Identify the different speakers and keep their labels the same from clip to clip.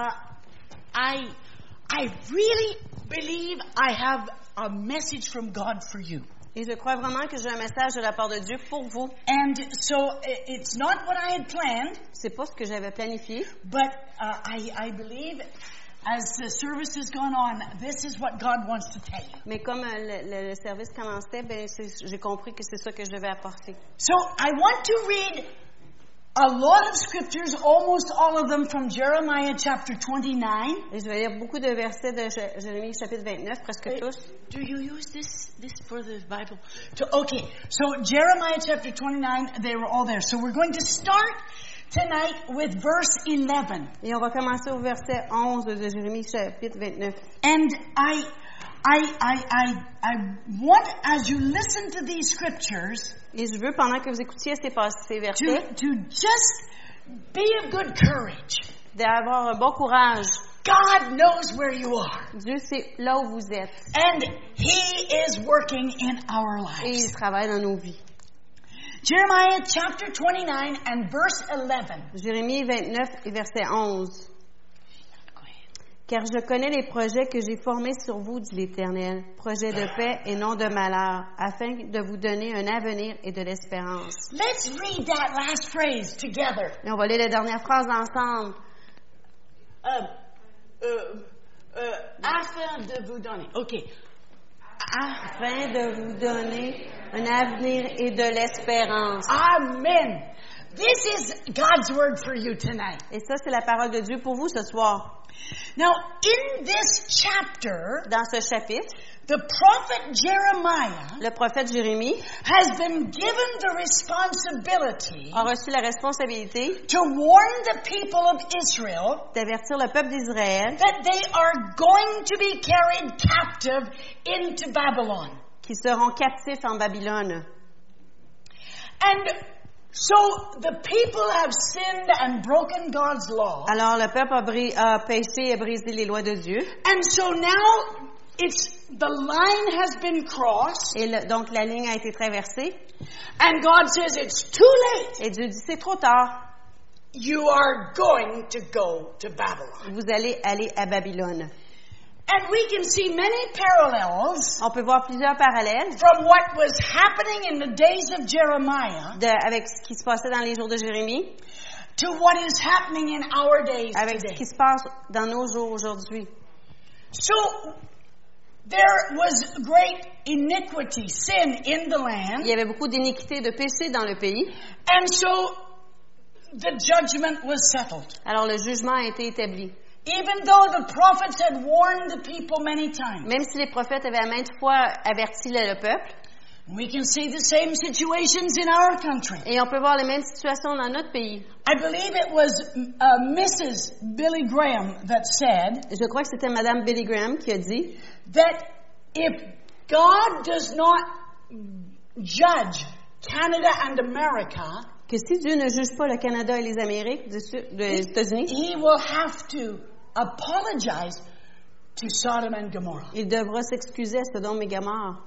Speaker 1: uh, I, I really believe I have a message from God for you.
Speaker 2: Et je crois vraiment que j'ai un message de la part de Dieu pour vous.
Speaker 1: And so it's not what I had planned,
Speaker 2: C'est pas ce que j'avais planifié,
Speaker 1: but uh, I, I believe as the service has gone on, this is what God wants to tell you.
Speaker 2: mais comme euh, le, le- le service commençait, ben c'est- j'ai compris que c'est ça que je devais apporter.
Speaker 1: So I want to read a lot of scriptures, almost all of them from Jeremiah chapter 29.
Speaker 2: Et je vais lire beaucoup de versets de Jérémie chapitre 29, presque tous.
Speaker 1: Do you use this this for the Bible? To, okay, so Jeremiah chapter 29, they were all there. So we're going to start tonight with verse 11.
Speaker 2: Et on va commencer au verset 11 de Jérémie chapitre 29.
Speaker 1: And I, I, I, I, I want, as you listen to these scriptures,
Speaker 2: Et je veux, pendant que vous écoutiez ces, pas- ces versets,
Speaker 1: to, to just be of good courage.
Speaker 2: d'avoir un bon courage.
Speaker 1: God knows where you are.
Speaker 2: Dieu sait là où vous êtes.
Speaker 1: And He is working in our
Speaker 2: Et
Speaker 1: lives.
Speaker 2: il travaille dans nos vies.
Speaker 1: Jeremiah chapter 29 and verse 11.
Speaker 2: Jérémie 29 et verset 11. Car je connais les projets que j'ai formés sur vous, dit l'Éternel, projets de paix et non de malheur, afin de vous donner un avenir et de l'espérance.
Speaker 1: Let's read that last phrase together.
Speaker 2: Et on va lire la dernière phrase ensemble.
Speaker 1: Um, uh, uh, afin de vous donner. Okay.
Speaker 2: Afin de vous donner un avenir et de l'espérance.
Speaker 1: Amen. This is God's word for you tonight.
Speaker 2: Et ça, c'est la parole de Dieu pour vous ce soir.
Speaker 1: Now, in this chapter,
Speaker 2: Dans ce chapitre,
Speaker 1: the prophet Jeremiah
Speaker 2: le prophète Jérémie
Speaker 1: has been given the responsibility
Speaker 2: a reçu la responsabilité
Speaker 1: to warn the people of Israel
Speaker 2: d'avertir le peuple d'Israël
Speaker 1: that they are going to be carried captive into Babylon.
Speaker 2: qui seront captifs en Babylone.
Speaker 1: And so the people have sinned and broken God's law.
Speaker 2: Alors le peuple a, bri- a péché et brisé les lois de Dieu.
Speaker 1: And so now it's the line has been crossed
Speaker 2: Et le- donc la ligne a été traversée.
Speaker 1: and God says it's too late.
Speaker 2: Et Dieu dit, c'est trop tard.
Speaker 1: You are going to go to Babylon.
Speaker 2: Vous allez aller à Babylone.
Speaker 1: And we can see many parallels
Speaker 2: On peut voir plusieurs parallèles
Speaker 1: from what was happening in the days of Jeremiah
Speaker 2: de- avec ce qui se passait dans les jours de Jérémie,
Speaker 1: to what is happening in our days
Speaker 2: avec ce
Speaker 1: today.
Speaker 2: qui se passe dans nos jours aujourd'hui.
Speaker 1: So there was great iniquity, sin in the
Speaker 2: Il
Speaker 1: land,
Speaker 2: y avait beaucoup d'iniquité, de péché dans le pays.
Speaker 1: and so the judgment was settled.
Speaker 2: Alors le jugement a été établi.
Speaker 1: Even though the prophets had warned the people many times,
Speaker 2: Même si les prophètes avaient à maintes fois averti le, le peuple,
Speaker 1: we can see the same situations in our country.
Speaker 2: et on peut voir les mêmes situations dans notre pays.
Speaker 1: I believe it was uh, Mrs. Billy Graham that said
Speaker 2: Je crois que c'était Madame Billy Graham qui a dit
Speaker 1: that if God does not judge Canada and America,
Speaker 2: que si Dieu ne juge pas le Canada et les Amériques des États-Unis,
Speaker 1: he will have to apologize to Sodom and Gomorrah.
Speaker 2: il devra s'excuser à Sodome et Gomorrhe.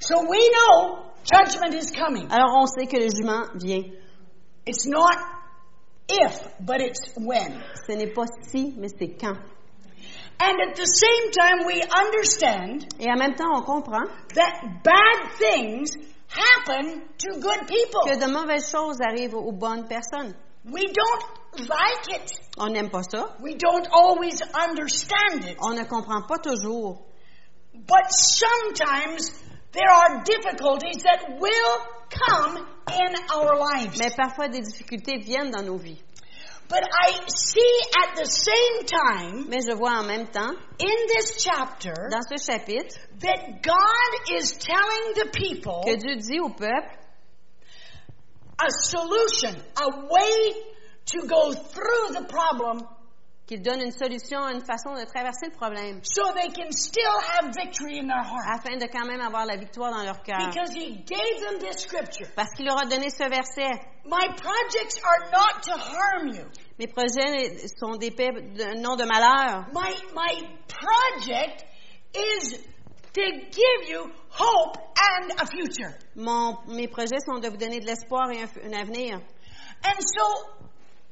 Speaker 1: So we know judgment is coming.
Speaker 2: Alors on sait que le jugement vient.
Speaker 1: It's not if, but it's when.
Speaker 2: Ce n'est pas si, mais c'est quand.
Speaker 1: And at the same time, we understand
Speaker 2: Et en même temps, on comprend
Speaker 1: that bad things happen to good people.
Speaker 2: que de mauvaises choses arrivent aux bonnes personnes.
Speaker 1: We don't like it.
Speaker 2: On n'aime pas ça.
Speaker 1: We don't always understand it.
Speaker 2: On ne comprend pas toujours.
Speaker 1: But sometimes there are difficulties that will come in our lives.
Speaker 2: Mais parfois, des difficultés viennent dans nos vies.
Speaker 1: But I see at the same time
Speaker 2: Mais je vois en même temps,
Speaker 1: in this chapter
Speaker 2: dans ce chapitre,
Speaker 1: that God is telling the people
Speaker 2: que Dieu dit au peuple
Speaker 1: a solution, a way to go through the problem
Speaker 2: qu'il donne une solution, une façon de traverser le problème,
Speaker 1: so they can still have victory in their heart.
Speaker 2: afin de quand même avoir la victoire dans leur cœur.
Speaker 1: Because He gave them this scripture.
Speaker 2: Parce qu'il leur a donné ce verset.
Speaker 1: My projects are not to harm you.
Speaker 2: Mes projets sont des paix, non de malheur.
Speaker 1: My, my project is to give you hope and a future.
Speaker 2: Mon, mes projets sont de vous donner de l'espoir et un avenir.
Speaker 1: And so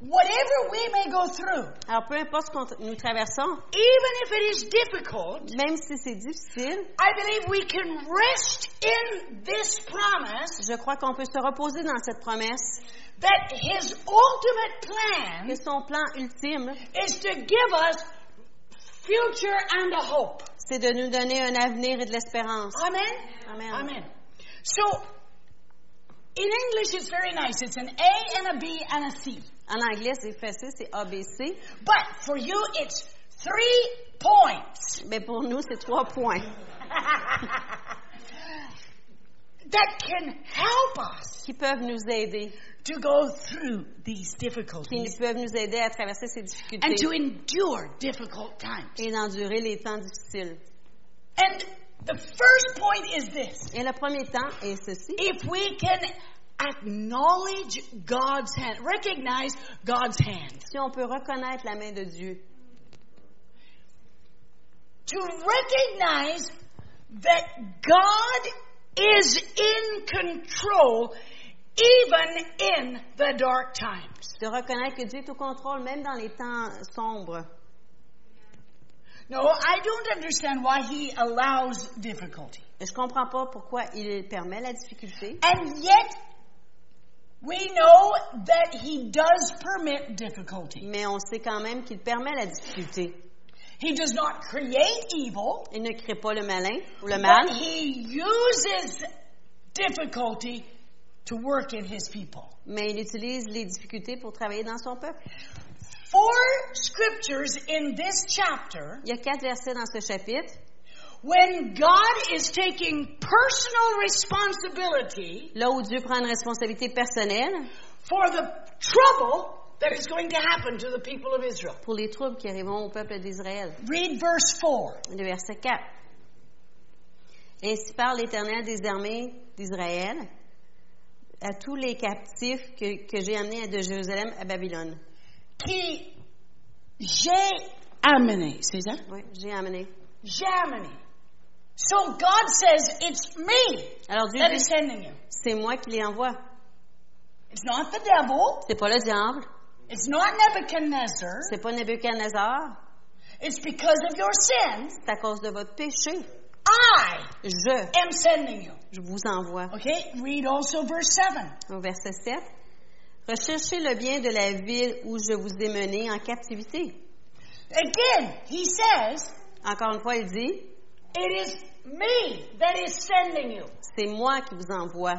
Speaker 1: whatever we may go through,
Speaker 2: Alors, peu importe ce que nous traversons,
Speaker 1: even if it is difficult,
Speaker 2: même si c'est difficile,
Speaker 1: I believe we can rest in this promise
Speaker 2: je crois qu'on peut se reposer dans cette promesse
Speaker 1: that His ultimate plan
Speaker 2: que son plan ultime,
Speaker 1: is to give us future and a hope.
Speaker 2: c'est de nous donner un avenir et de l'espérance.
Speaker 1: Amen?
Speaker 2: Amen.
Speaker 1: Amen. So, in English, it's very nice. It's an A and a B and a C.
Speaker 2: En anglais, c'est facile, c'est ABC.
Speaker 1: But for you, it's three points
Speaker 2: Mais pour nous, c'est trois points
Speaker 1: that can help us
Speaker 2: qui peuvent nous aider,
Speaker 1: to go through these
Speaker 2: qui
Speaker 1: difficulties
Speaker 2: peuvent nous aider à traverser ces
Speaker 1: and
Speaker 2: difficultés
Speaker 1: to endure difficult times.
Speaker 2: et d'endurer les temps difficiles.
Speaker 1: And the first point is this.
Speaker 2: Et le premier temps est ceci.
Speaker 1: If we can acknowledge God's hand, recognize God's hand,
Speaker 2: Si on peut reconnaître la main de Dieu,
Speaker 1: to recognize that God is in control even in the dark times.
Speaker 2: de reconnaître que Dieu est au contrôle même dans les temps sombres.
Speaker 1: No, I don't understand why He allows difficulty.
Speaker 2: Je comprends pas pourquoi il permet la difficulté,
Speaker 1: And yet, we know that He does permit difficulty.
Speaker 2: mais on sait quand même qu'il permet la difficulté.
Speaker 1: He does not create evil,
Speaker 2: Il ne crée pas le malin ou le mal,
Speaker 1: but He uses difficulty to work in His people.
Speaker 2: mais il utilise les difficultés pour travailler dans son peuple.
Speaker 1: Four scriptures in this chapter
Speaker 2: Il y a quatre versets dans ce chapitre.
Speaker 1: When God is taking personal responsibility
Speaker 2: Là où Dieu prend une responsabilité personnelle
Speaker 1: for the trouble that is going to happen to the people of Israel.
Speaker 2: pour les troubles qui arriveront au peuple d'Israël.
Speaker 1: Read verse 4.
Speaker 2: Le verset 4. Ainsi parle l'Éternel des armées d'Israël à tous les captifs que, que j'ai amenés de Jérusalem à Babylone.
Speaker 1: Qui j'ai amené, c'est ça?
Speaker 2: Oui, j'ai amené.
Speaker 1: J'ai amené. So God says, it's me
Speaker 2: Alors Dieu
Speaker 1: that
Speaker 2: dit,
Speaker 1: is sending you.
Speaker 2: c'est moi qui les envoie.
Speaker 1: It's not the devil.
Speaker 2: C'est pas le diable,
Speaker 1: It's not Nebuchadnezzar.
Speaker 2: c'est pas Nebuchadnezzar,
Speaker 1: It's because of your sins.
Speaker 2: c'est à cause de votre péché.
Speaker 1: I
Speaker 2: Je,
Speaker 1: am sending you.
Speaker 2: je vous envoie.
Speaker 1: Okay, read also verse 7.
Speaker 2: Au verset 7. Recherchez le bien de la ville où je vous ai mené en captivité.
Speaker 1: Again, he says,
Speaker 2: Encore une fois, il dit,
Speaker 1: It is me that is sending you.
Speaker 2: c'est moi qui vous envoie.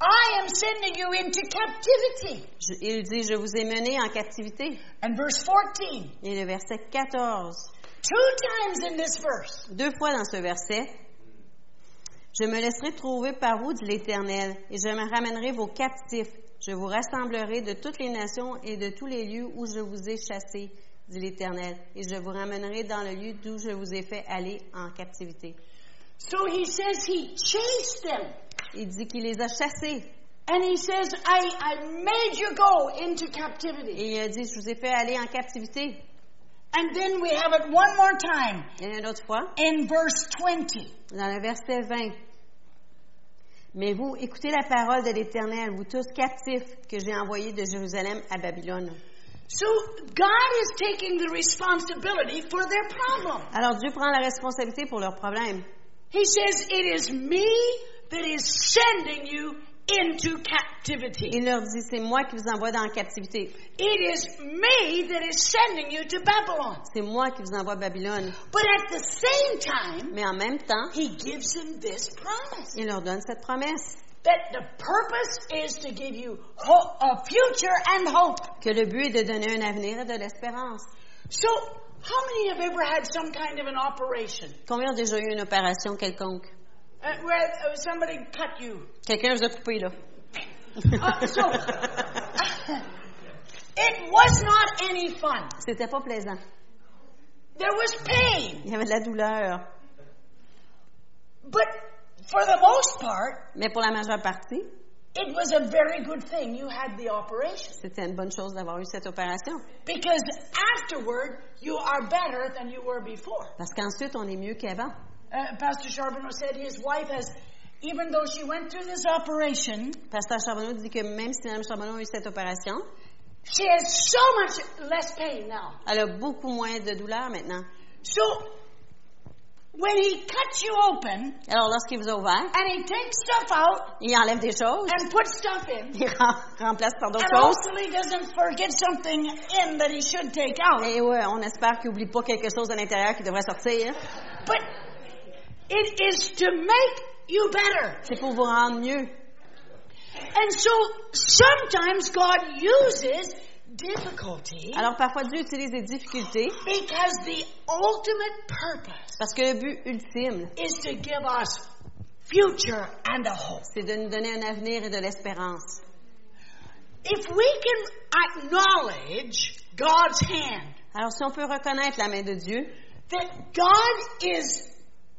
Speaker 1: I am sending you into captivity.
Speaker 2: Je- il dit, je vous ai mené en captivité.
Speaker 1: And verse 14,
Speaker 2: Et le verset 14.
Speaker 1: two times in this verse,
Speaker 2: Deux fois dans ce verset, je me laisserai trouver par vous, dit l'Éternel, et je me ramènerai vos captifs. Je vous rassemblerai de toutes les nations et de tous les lieux où je vous ai chassés, dit l'Éternel, et je vous ramènerai dans le lieu d'où je vous ai fait aller en captivité.
Speaker 1: so he says he chased them.
Speaker 2: Il dit qu'il les a chassés,
Speaker 1: And he says, I, I made you go into captivity.
Speaker 2: et il a dit, je vous ai fait aller en captivité.
Speaker 1: And then we have it one more time
Speaker 2: Et une autre fois,
Speaker 1: in verse 20.
Speaker 2: dans le verset 20. Mais vous, écoutez la parole de l'Éternel, vous tous captifs que j'ai envoyés de Jérusalem à Babylone.
Speaker 1: So God is taking the responsibility for their problem.
Speaker 2: Alors Dieu prend la responsabilité pour leurs problèmes.
Speaker 1: He says, It is me that is sending you into captivity.
Speaker 2: Il leur dit, c'est moi qui vous envoie dans la captivité.
Speaker 1: It is me that is sending you to Babylon.
Speaker 2: C'est moi qui vous envoie à Babylone.
Speaker 1: But at the same time,
Speaker 2: Mais en même temps,
Speaker 1: he gives them this promise
Speaker 2: il leur donne cette promesse
Speaker 1: that the purpose is to give you a future and hope.
Speaker 2: que le but est de donner un avenir et de l'espérance.
Speaker 1: So, how many have ever had some kind of an operation
Speaker 2: Combien ont déjà eu une opération quelconque?
Speaker 1: uh, where uh, somebody cut you?
Speaker 2: Quelqu'un vous a coupé, là.
Speaker 1: Uh, so, it was not any fun.
Speaker 2: C'était pas plaisant.
Speaker 1: There was pain.
Speaker 2: Il y avait de la douleur.
Speaker 1: But for the most part,
Speaker 2: Mais pour la majeure partie,
Speaker 1: it was a very good thing you had the operation.
Speaker 2: c'était une bonne chose d'avoir eu cette opération.
Speaker 1: Because afterward, you are better than you were before.
Speaker 2: Parce qu'ensuite, on est mieux qu'avant.
Speaker 1: Uh, Pastor Charbonneau said his wife has, even though she went through this operation,
Speaker 2: Pasteur Charbonneau dit que même si Mme Charbonneau a eu cette opération,
Speaker 1: she has so much less pain now.
Speaker 2: Elle a beaucoup moins de douleur maintenant.
Speaker 1: So when he cuts you open
Speaker 2: Alors, lorsqu'il vous a ouvert,
Speaker 1: and he takes stuff out
Speaker 2: il enlève des choses,
Speaker 1: and puts stuff in,
Speaker 2: il rem- remplace par d'autres
Speaker 1: and
Speaker 2: choses.
Speaker 1: hopefully doesn't forget something in that he should take out.
Speaker 2: Et ouais, on espère qu'il n'oublie pas quelque chose à l'intérieur qui devrait sortir.
Speaker 1: But it is to make you better.
Speaker 2: C'est pour vous rendre mieux.
Speaker 1: And so sometimes God uses difficulty
Speaker 2: Alors, parfois, Dieu utilise des difficultés
Speaker 1: because the ultimate purpose
Speaker 2: parce que le but ultime,
Speaker 1: is to give us future and a hope.
Speaker 2: c'est de nous donner un avenir et de l'espérance.
Speaker 1: If we can acknowledge God's hand,
Speaker 2: Alors, si on peut reconnaître la main de Dieu,
Speaker 1: that God is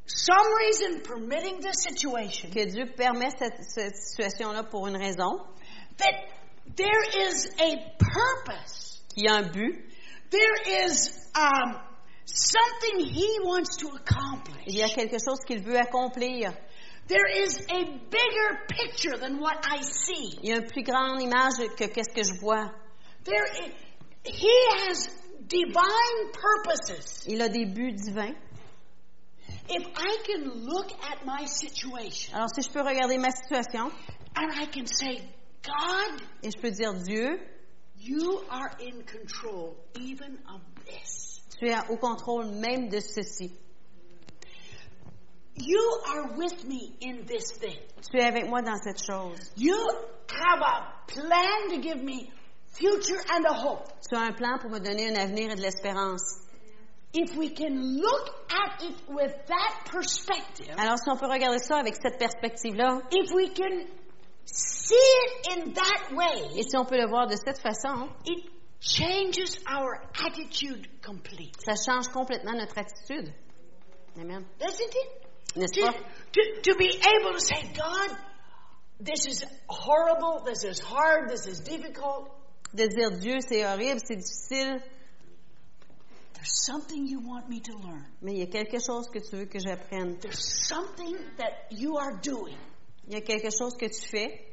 Speaker 1: some reason permitting this situation,
Speaker 2: que Dieu permet cette, cette situation-là pour une raison,
Speaker 1: that there is a purpose,
Speaker 2: qu'il y a un but,
Speaker 1: there is um, something He wants to
Speaker 2: il
Speaker 1: accomplish.
Speaker 2: y a quelque chose qu'il veut accomplir.
Speaker 1: There is a bigger picture than what I see.
Speaker 2: Il y a une plus grande image que qu'est-ce que je vois.
Speaker 1: There i he has divine purposes.
Speaker 2: Il a des buts divins.
Speaker 1: If I can look at my situation
Speaker 2: Alors, si je peux regarder ma situation
Speaker 1: and I can say, God,
Speaker 2: et je peux dire Dieu,
Speaker 1: you are in control even of this.
Speaker 2: tu es au contrôle même de ceci.
Speaker 1: You are with me in this thing.
Speaker 2: Tu es avec moi dans cette chose.
Speaker 1: You have a plan to give me future and a hope.
Speaker 2: Tu as un plan pour me donner un avenir et de l'espérance.
Speaker 1: If we can look at it with that perspective,
Speaker 2: Alors, si on peut regarder ça avec cette perspective-là,
Speaker 1: if we can see it in that way,
Speaker 2: et si on peut le voir de cette façon,
Speaker 1: it changes our attitude completely.
Speaker 2: ça change complètement notre attitude. Amen.
Speaker 1: Doesn't it?
Speaker 2: N'est-ce
Speaker 1: To,
Speaker 2: pas?
Speaker 1: to, to be able to say, God, this is horrible, this is hard, this is difficult.
Speaker 2: De dire Dieu, c'est horrible, c'est difficile,
Speaker 1: There's something you want me to learn.
Speaker 2: mais il y a quelque chose que tu veux que j'apprenne.
Speaker 1: There's something that you are doing.
Speaker 2: Il y a quelque chose que tu fais.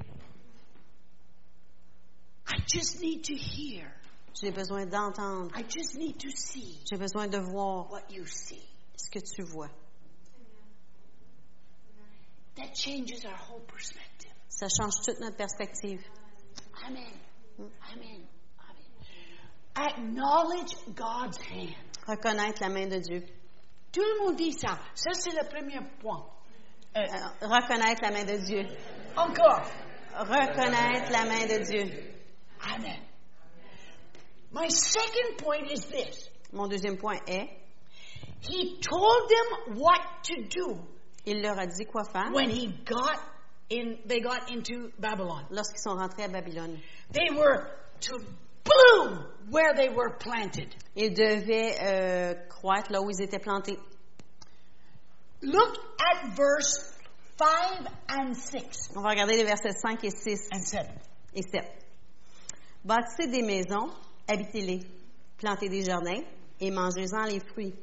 Speaker 1: I just need to hear.
Speaker 2: J'ai besoin d'entendre.
Speaker 1: I just need to see
Speaker 2: J'ai besoin de voir
Speaker 1: what you see.
Speaker 2: ce que tu vois.
Speaker 1: That changes our whole perspective.
Speaker 2: Ça change toute notre perspective.
Speaker 1: Amen. Amen. Amen. Acknowledge God's hand.
Speaker 2: Reconnaître la main de Dieu.
Speaker 1: Tout le monde dit ça. Ça, c'est le premier point. Euh,
Speaker 2: Alors, reconnaître la main de Dieu.
Speaker 1: encore.
Speaker 2: Reconnaître la main de Dieu.
Speaker 1: Amen. My second point is this.
Speaker 2: Mon deuxième point est,
Speaker 1: He told them what to do
Speaker 2: il leur a dit quoi faire
Speaker 1: when he got in, they got into Babylon.
Speaker 2: lorsqu'ils sont rentrés à Babylone.
Speaker 1: They were to bloom where they were planted.
Speaker 2: Ils devaient euh, croître là où ils étaient plantés.
Speaker 1: Look at verse 5 and 6
Speaker 2: On va regarder les versets 5 et 6
Speaker 1: and 7.
Speaker 2: et 7. Bâtissez des maisons, habitez-les, plantez des jardins et mangez-en les fruits.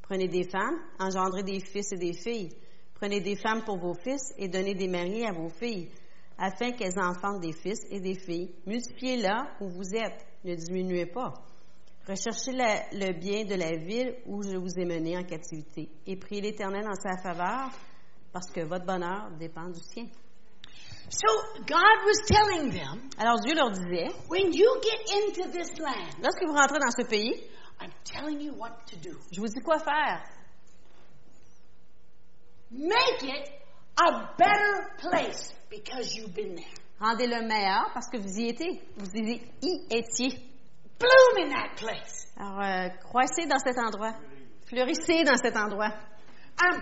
Speaker 2: Prenez des femmes, engendrez des fils et des filles. Prenez des femmes pour vos fils et donnez des maris à vos filles, afin qu'elles enfantent des fils et des filles. Multipliez là où vous êtes, ne diminuez pas. Recherchez la- le bien de la ville où je vous ai mené en captivité et priez l'Éternel en sa faveur, parce que votre bonheur dépend du sien.
Speaker 1: So God was telling them,
Speaker 2: Alors Dieu leur disait,
Speaker 1: when you get into this land,
Speaker 2: lorsque vous rentrez dans ce pays,
Speaker 1: I'm telling you what to do.
Speaker 2: je vous dis quoi faire.
Speaker 1: Make it a better place because you've been there.
Speaker 2: Rendez-le meilleur parce que vous y étiez. Vous y, y étiez.
Speaker 1: Bloom in that place.
Speaker 2: Alors, euh, croissez dans cet endroit. Fleurissez dans cet endroit.
Speaker 1: Um,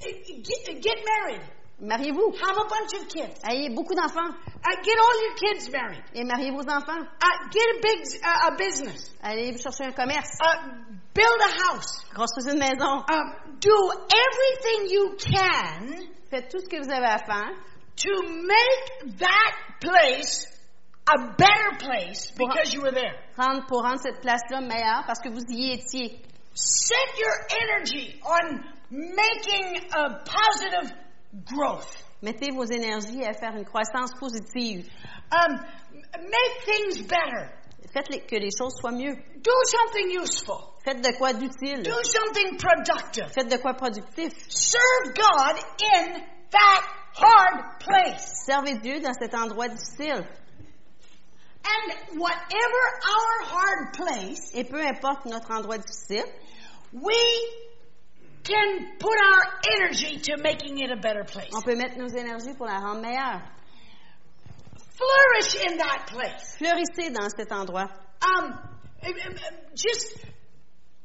Speaker 1: get, get married.
Speaker 2: Mariez-vous.
Speaker 1: Have a bunch of kids.
Speaker 2: Ayez beaucoup d'enfants.
Speaker 1: Uh, get all your kids married.
Speaker 2: Et mariez vos enfants.
Speaker 1: Uh, get a big uh, a business.
Speaker 2: Allez chercher un commerce.
Speaker 1: Uh, build a house.
Speaker 2: Construisez une maison.
Speaker 1: Um, do everything you can
Speaker 2: Faites tout ce que vous avez à faire
Speaker 1: to make that place a better place because you were there.
Speaker 2: Rendre- pour rendre cette place-là meilleure parce que vous y étiez.
Speaker 1: Set your energy on making a positive growth.
Speaker 2: Mettez vos énergies à faire une croissance positive.
Speaker 1: Um, make things better.
Speaker 2: Faites les- que les choses soient mieux.
Speaker 1: Do something useful.
Speaker 2: Faites de quoi d'utile.
Speaker 1: Do something productive.
Speaker 2: Faites de quoi productif.
Speaker 1: Serve God in that hard place.
Speaker 2: Servez Dieu dans cet endroit difficile.
Speaker 1: And whatever our hard place,
Speaker 2: Et peu importe notre endroit difficile,
Speaker 1: we can put our energy to making it a better place.
Speaker 2: on peut mettre nos énergies pour la rendre meilleure.
Speaker 1: Flourish in that place.
Speaker 2: Fleurissez dans cet endroit.
Speaker 1: Um, um, um, just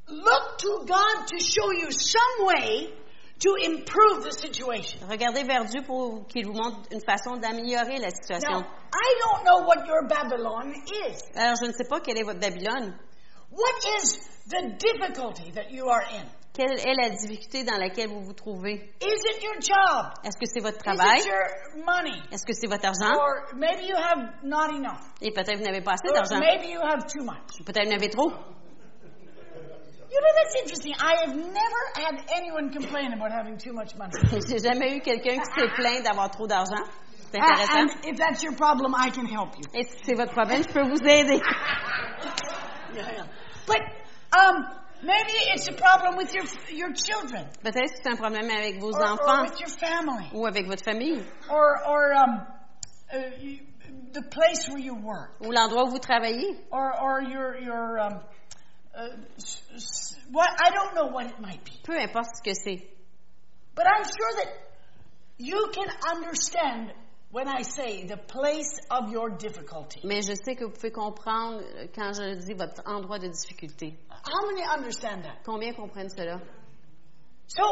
Speaker 1: look to God to show you some way to improve the situation.
Speaker 2: Regardez vers Dieu pour qu'il vous montre une façon d'améliorer la situation.
Speaker 1: Now, I don't know what your Babylon is.
Speaker 2: Alors, je ne sais pas quelle est votre Babylone.
Speaker 1: What is the difficulty that you are in?
Speaker 2: Quelle est la difficulté dans laquelle vous vous trouvez?
Speaker 1: Is it your job?
Speaker 2: Est-ce que c'est votre
Speaker 1: Is
Speaker 2: travail?
Speaker 1: it your money?
Speaker 2: Est-ce que c'est votre argent?
Speaker 1: Or maybe you have not enough.
Speaker 2: Et peut-être vous n'avez pas assez d'argent.
Speaker 1: maybe you have too much.
Speaker 2: Peut-être vous en avez trop.
Speaker 1: You know, that's interesting. I have never had anyone complain about having too much money.
Speaker 2: J'ai jamais eu quelqu'un qui s'est plaint d'avoir trop d'argent. C'est
Speaker 1: Uh,
Speaker 2: intéressant.
Speaker 1: and if that's your problem, I can help you.
Speaker 2: Et si c'est votre problème, je peux vous aider.
Speaker 1: But um, maybe it's a problem with your your children
Speaker 2: Peut-être que c'est un problème avec vos
Speaker 1: or, or with your family
Speaker 2: ou avec votre famille
Speaker 1: or or um, uh, the place where you work
Speaker 2: ou l'endroit où vous travaillez.
Speaker 1: or or your your um, uh, s- s- what I don't know what it might be.
Speaker 2: Peu importe ce que c'est.
Speaker 1: But I'm sure that you can understand when I say the place of your difficulty.
Speaker 2: Mais je sais que vous pouvez comprendre euh, quand je dis votre endroit de difficulté.
Speaker 1: How many understand that?
Speaker 2: Combien comprennent cela?
Speaker 1: So,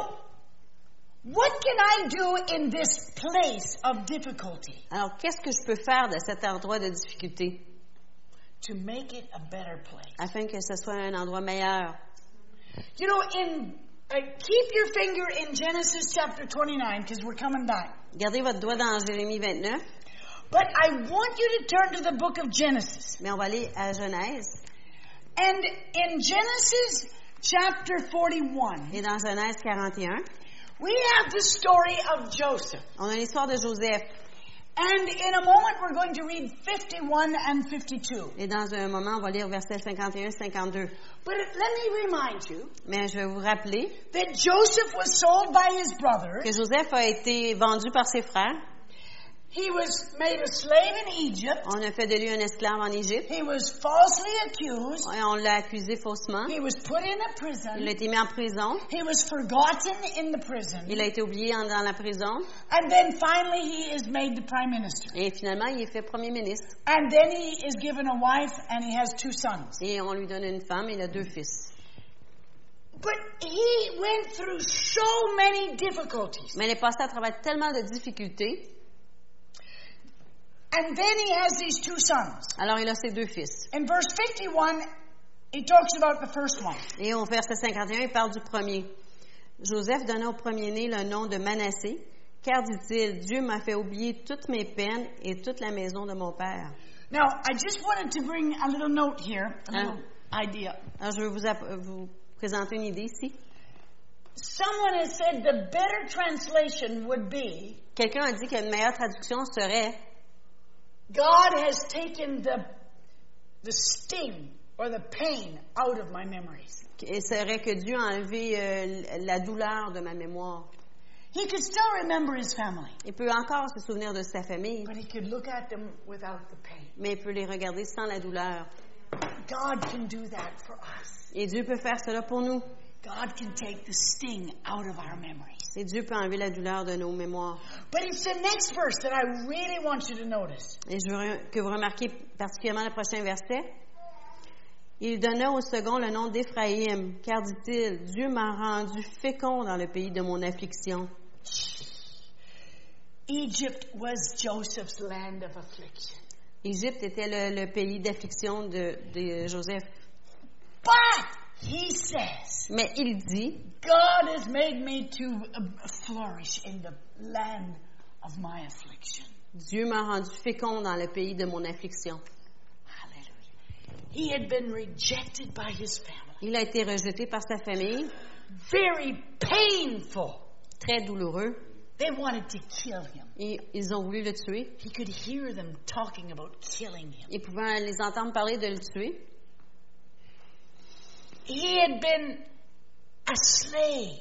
Speaker 1: what can I do in this place of difficulty?
Speaker 2: Alors, qu'est-ce que je peux faire de cet endroit de difficulté?
Speaker 1: To make it a better place?
Speaker 2: afin que ce soit un endroit meilleur?
Speaker 1: You know, in uh, keep your finger in Genesis chapter 29 because we're coming back.
Speaker 2: Gardez votre doigt dans Jérémie 29,
Speaker 1: But I want you to turn to the book of Genesis.
Speaker 2: mais on va aller à Genèse.
Speaker 1: And in Genesis chapter 41,
Speaker 2: Et dans Genèse 41,
Speaker 1: we have the story of Joseph.
Speaker 2: on a l'histoire de Joseph.
Speaker 1: And in a moment, we're going to read 51 and 52.
Speaker 2: Et dans un moment, on va lire versets 51-52.
Speaker 1: But let me remind you
Speaker 2: Mais je vais vous rappeler
Speaker 1: that Joseph was sold by his brothers.
Speaker 2: que Joseph a été vendu par ses frères.
Speaker 1: He was made a slave in Egypt.
Speaker 2: On a fait de lui un esclave en Égypte.
Speaker 1: He was falsely accused.
Speaker 2: Et on l'a accusé faussement.
Speaker 1: He was put in a
Speaker 2: Il a
Speaker 1: prison.
Speaker 2: été mis en prison.
Speaker 1: He was forgotten in the prison.
Speaker 2: Il a été oublié en- dans la prison.
Speaker 1: And then finally he is made the prime minister.
Speaker 2: Et finalement, il est fait premier ministre.
Speaker 1: And then he is given a wife and he has two sons.
Speaker 2: Et on lui donne une femme et il a deux fils.
Speaker 1: But he went through so many difficulties.
Speaker 2: Mais il est passé à travers tellement de difficultés.
Speaker 1: And then he has these two sons.
Speaker 2: Alors, il a ses deux fils.
Speaker 1: In verse 51, he talks about the first one.
Speaker 2: Et au verset 51, il parle du premier. Joseph donna au premier-né le nom de Manassé, car dit-il, Dieu m'a fait oublier toutes mes peines et toute la maison de mon père.
Speaker 1: Now, I just wanted to bring a little note here, a little idea.
Speaker 2: Alors, je vais vous, app- vous présenter une idée ici.
Speaker 1: Someone has said the better translation would be
Speaker 2: Quelqu'un a dit qu'une meilleure traduction serait
Speaker 1: God has taken the, the sting or the pain out of my memories.
Speaker 2: et serait que Dieu a enlevé euh, la douleur de ma mémoire.
Speaker 1: He could still remember his family,
Speaker 2: Il peut encore se souvenir de sa famille,
Speaker 1: but he could look at them without the pain.
Speaker 2: mais il peut les regarder sans la douleur.
Speaker 1: God can do that for us.
Speaker 2: Et Dieu peut faire cela pour nous.
Speaker 1: God can take the sting out of our memories.
Speaker 2: Et Dieu peut enlever la douleur de nos mémoires.
Speaker 1: But it's the next verse that I really want you to notice.
Speaker 2: Et je veux que vous remarquiez particulièrement le prochain verset. Il donna au second le nom d'Éphraïm, car dit-il, Dieu m'a rendu fécond dans le pays de mon affliction.
Speaker 1: Egypt was Joseph's land of affliction.
Speaker 2: Égypte était le, le pays d'affliction de, de Joseph.
Speaker 1: But he says,
Speaker 2: Mais il dit,
Speaker 1: God has made me to uh, flourish in the land of my affliction.
Speaker 2: Dieu m'a rendu fécond dans le pays de mon affliction.
Speaker 1: Hallelujah. He had been rejected by his family.
Speaker 2: Il a été rejeté par sa famille,
Speaker 1: Very painful.
Speaker 2: très douloureux.
Speaker 1: They wanted to kill him.
Speaker 2: Et ils ont voulu le tuer.
Speaker 1: He could hear them talking about killing him.
Speaker 2: Ils pouvaient les entendre parler de le tuer.
Speaker 1: He had been a slave.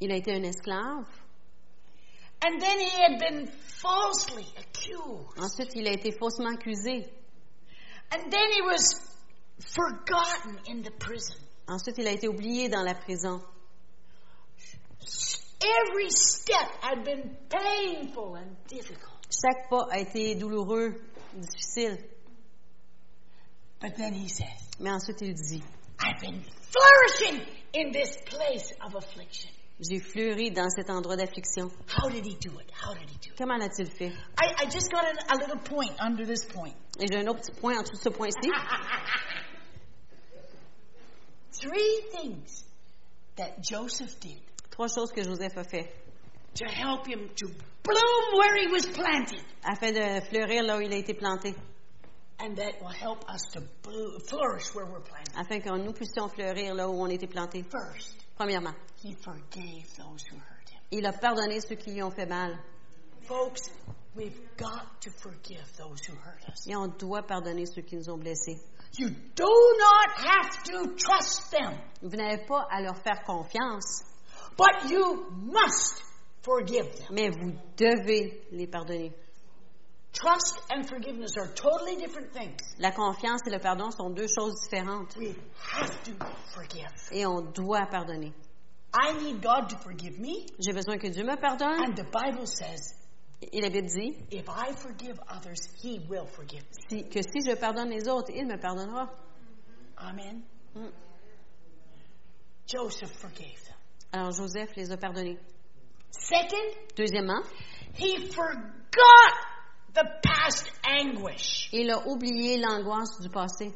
Speaker 2: Il a été un esclave.
Speaker 1: And then he had been falsely accused.
Speaker 2: Ensuite, il a été faussement accusé.
Speaker 1: And then he was forgotten in the prison.
Speaker 2: Ensuite, il a été oublié dans la prison.
Speaker 1: Every step had been painful and difficult.
Speaker 2: Chaque pas a été douloureux, difficile.
Speaker 1: But then he says,
Speaker 2: Mais ensuite, il dit,
Speaker 1: I've been flourishing in this place of affliction.
Speaker 2: j'ai fleuri dans cet endroit d'affliction.
Speaker 1: How did he do it? How did he do it?
Speaker 2: Comment l'a-t-il fait?
Speaker 1: I, I just got a, a little point under this point.
Speaker 2: Et j'ai un autre petit point en dessous de ce point-ci.
Speaker 1: Three things that Joseph did
Speaker 2: Trois choses que Joseph a fait
Speaker 1: to help him to bloom where he was planted.
Speaker 2: afin de fleurir là où il a été planté,
Speaker 1: And that will help us to blo- flourish where we're planted.
Speaker 2: afin que nous puissions fleurir là où on été planté.
Speaker 1: First,
Speaker 2: Premièrement,
Speaker 1: he forgave those who hurt him.
Speaker 2: il a pardonné ceux qui lui ont fait mal.
Speaker 1: Folks, we've got to forgive those who hurt us.
Speaker 2: Et on doit pardonner ceux qui nous ont blessés.
Speaker 1: You do not have to trust them,
Speaker 2: Vous n'avez pas à leur faire confiance,
Speaker 1: but you must forgive them.
Speaker 2: mais vous devez les pardonner.
Speaker 1: Trust and forgiveness are totally different things.
Speaker 2: La confiance et le pardon sont deux choses différentes.
Speaker 1: We have to forgive.
Speaker 2: Et on doit pardonner.
Speaker 1: I need God to forgive me,
Speaker 2: J'ai besoin que Dieu me pardonne.
Speaker 1: and the Bible says,
Speaker 2: Et la Bible dit
Speaker 1: if I forgive others, He will forgive me.
Speaker 2: si- que si je pardonne les autres, il me pardonnera.
Speaker 1: Amen.
Speaker 2: Mm.
Speaker 1: Joseph forgave them.
Speaker 2: Alors Joseph les a pardonnés.
Speaker 1: Second,
Speaker 2: Deuxièmement,
Speaker 1: he forgot the past anguish.
Speaker 2: il a oublié l'angoisse du passé.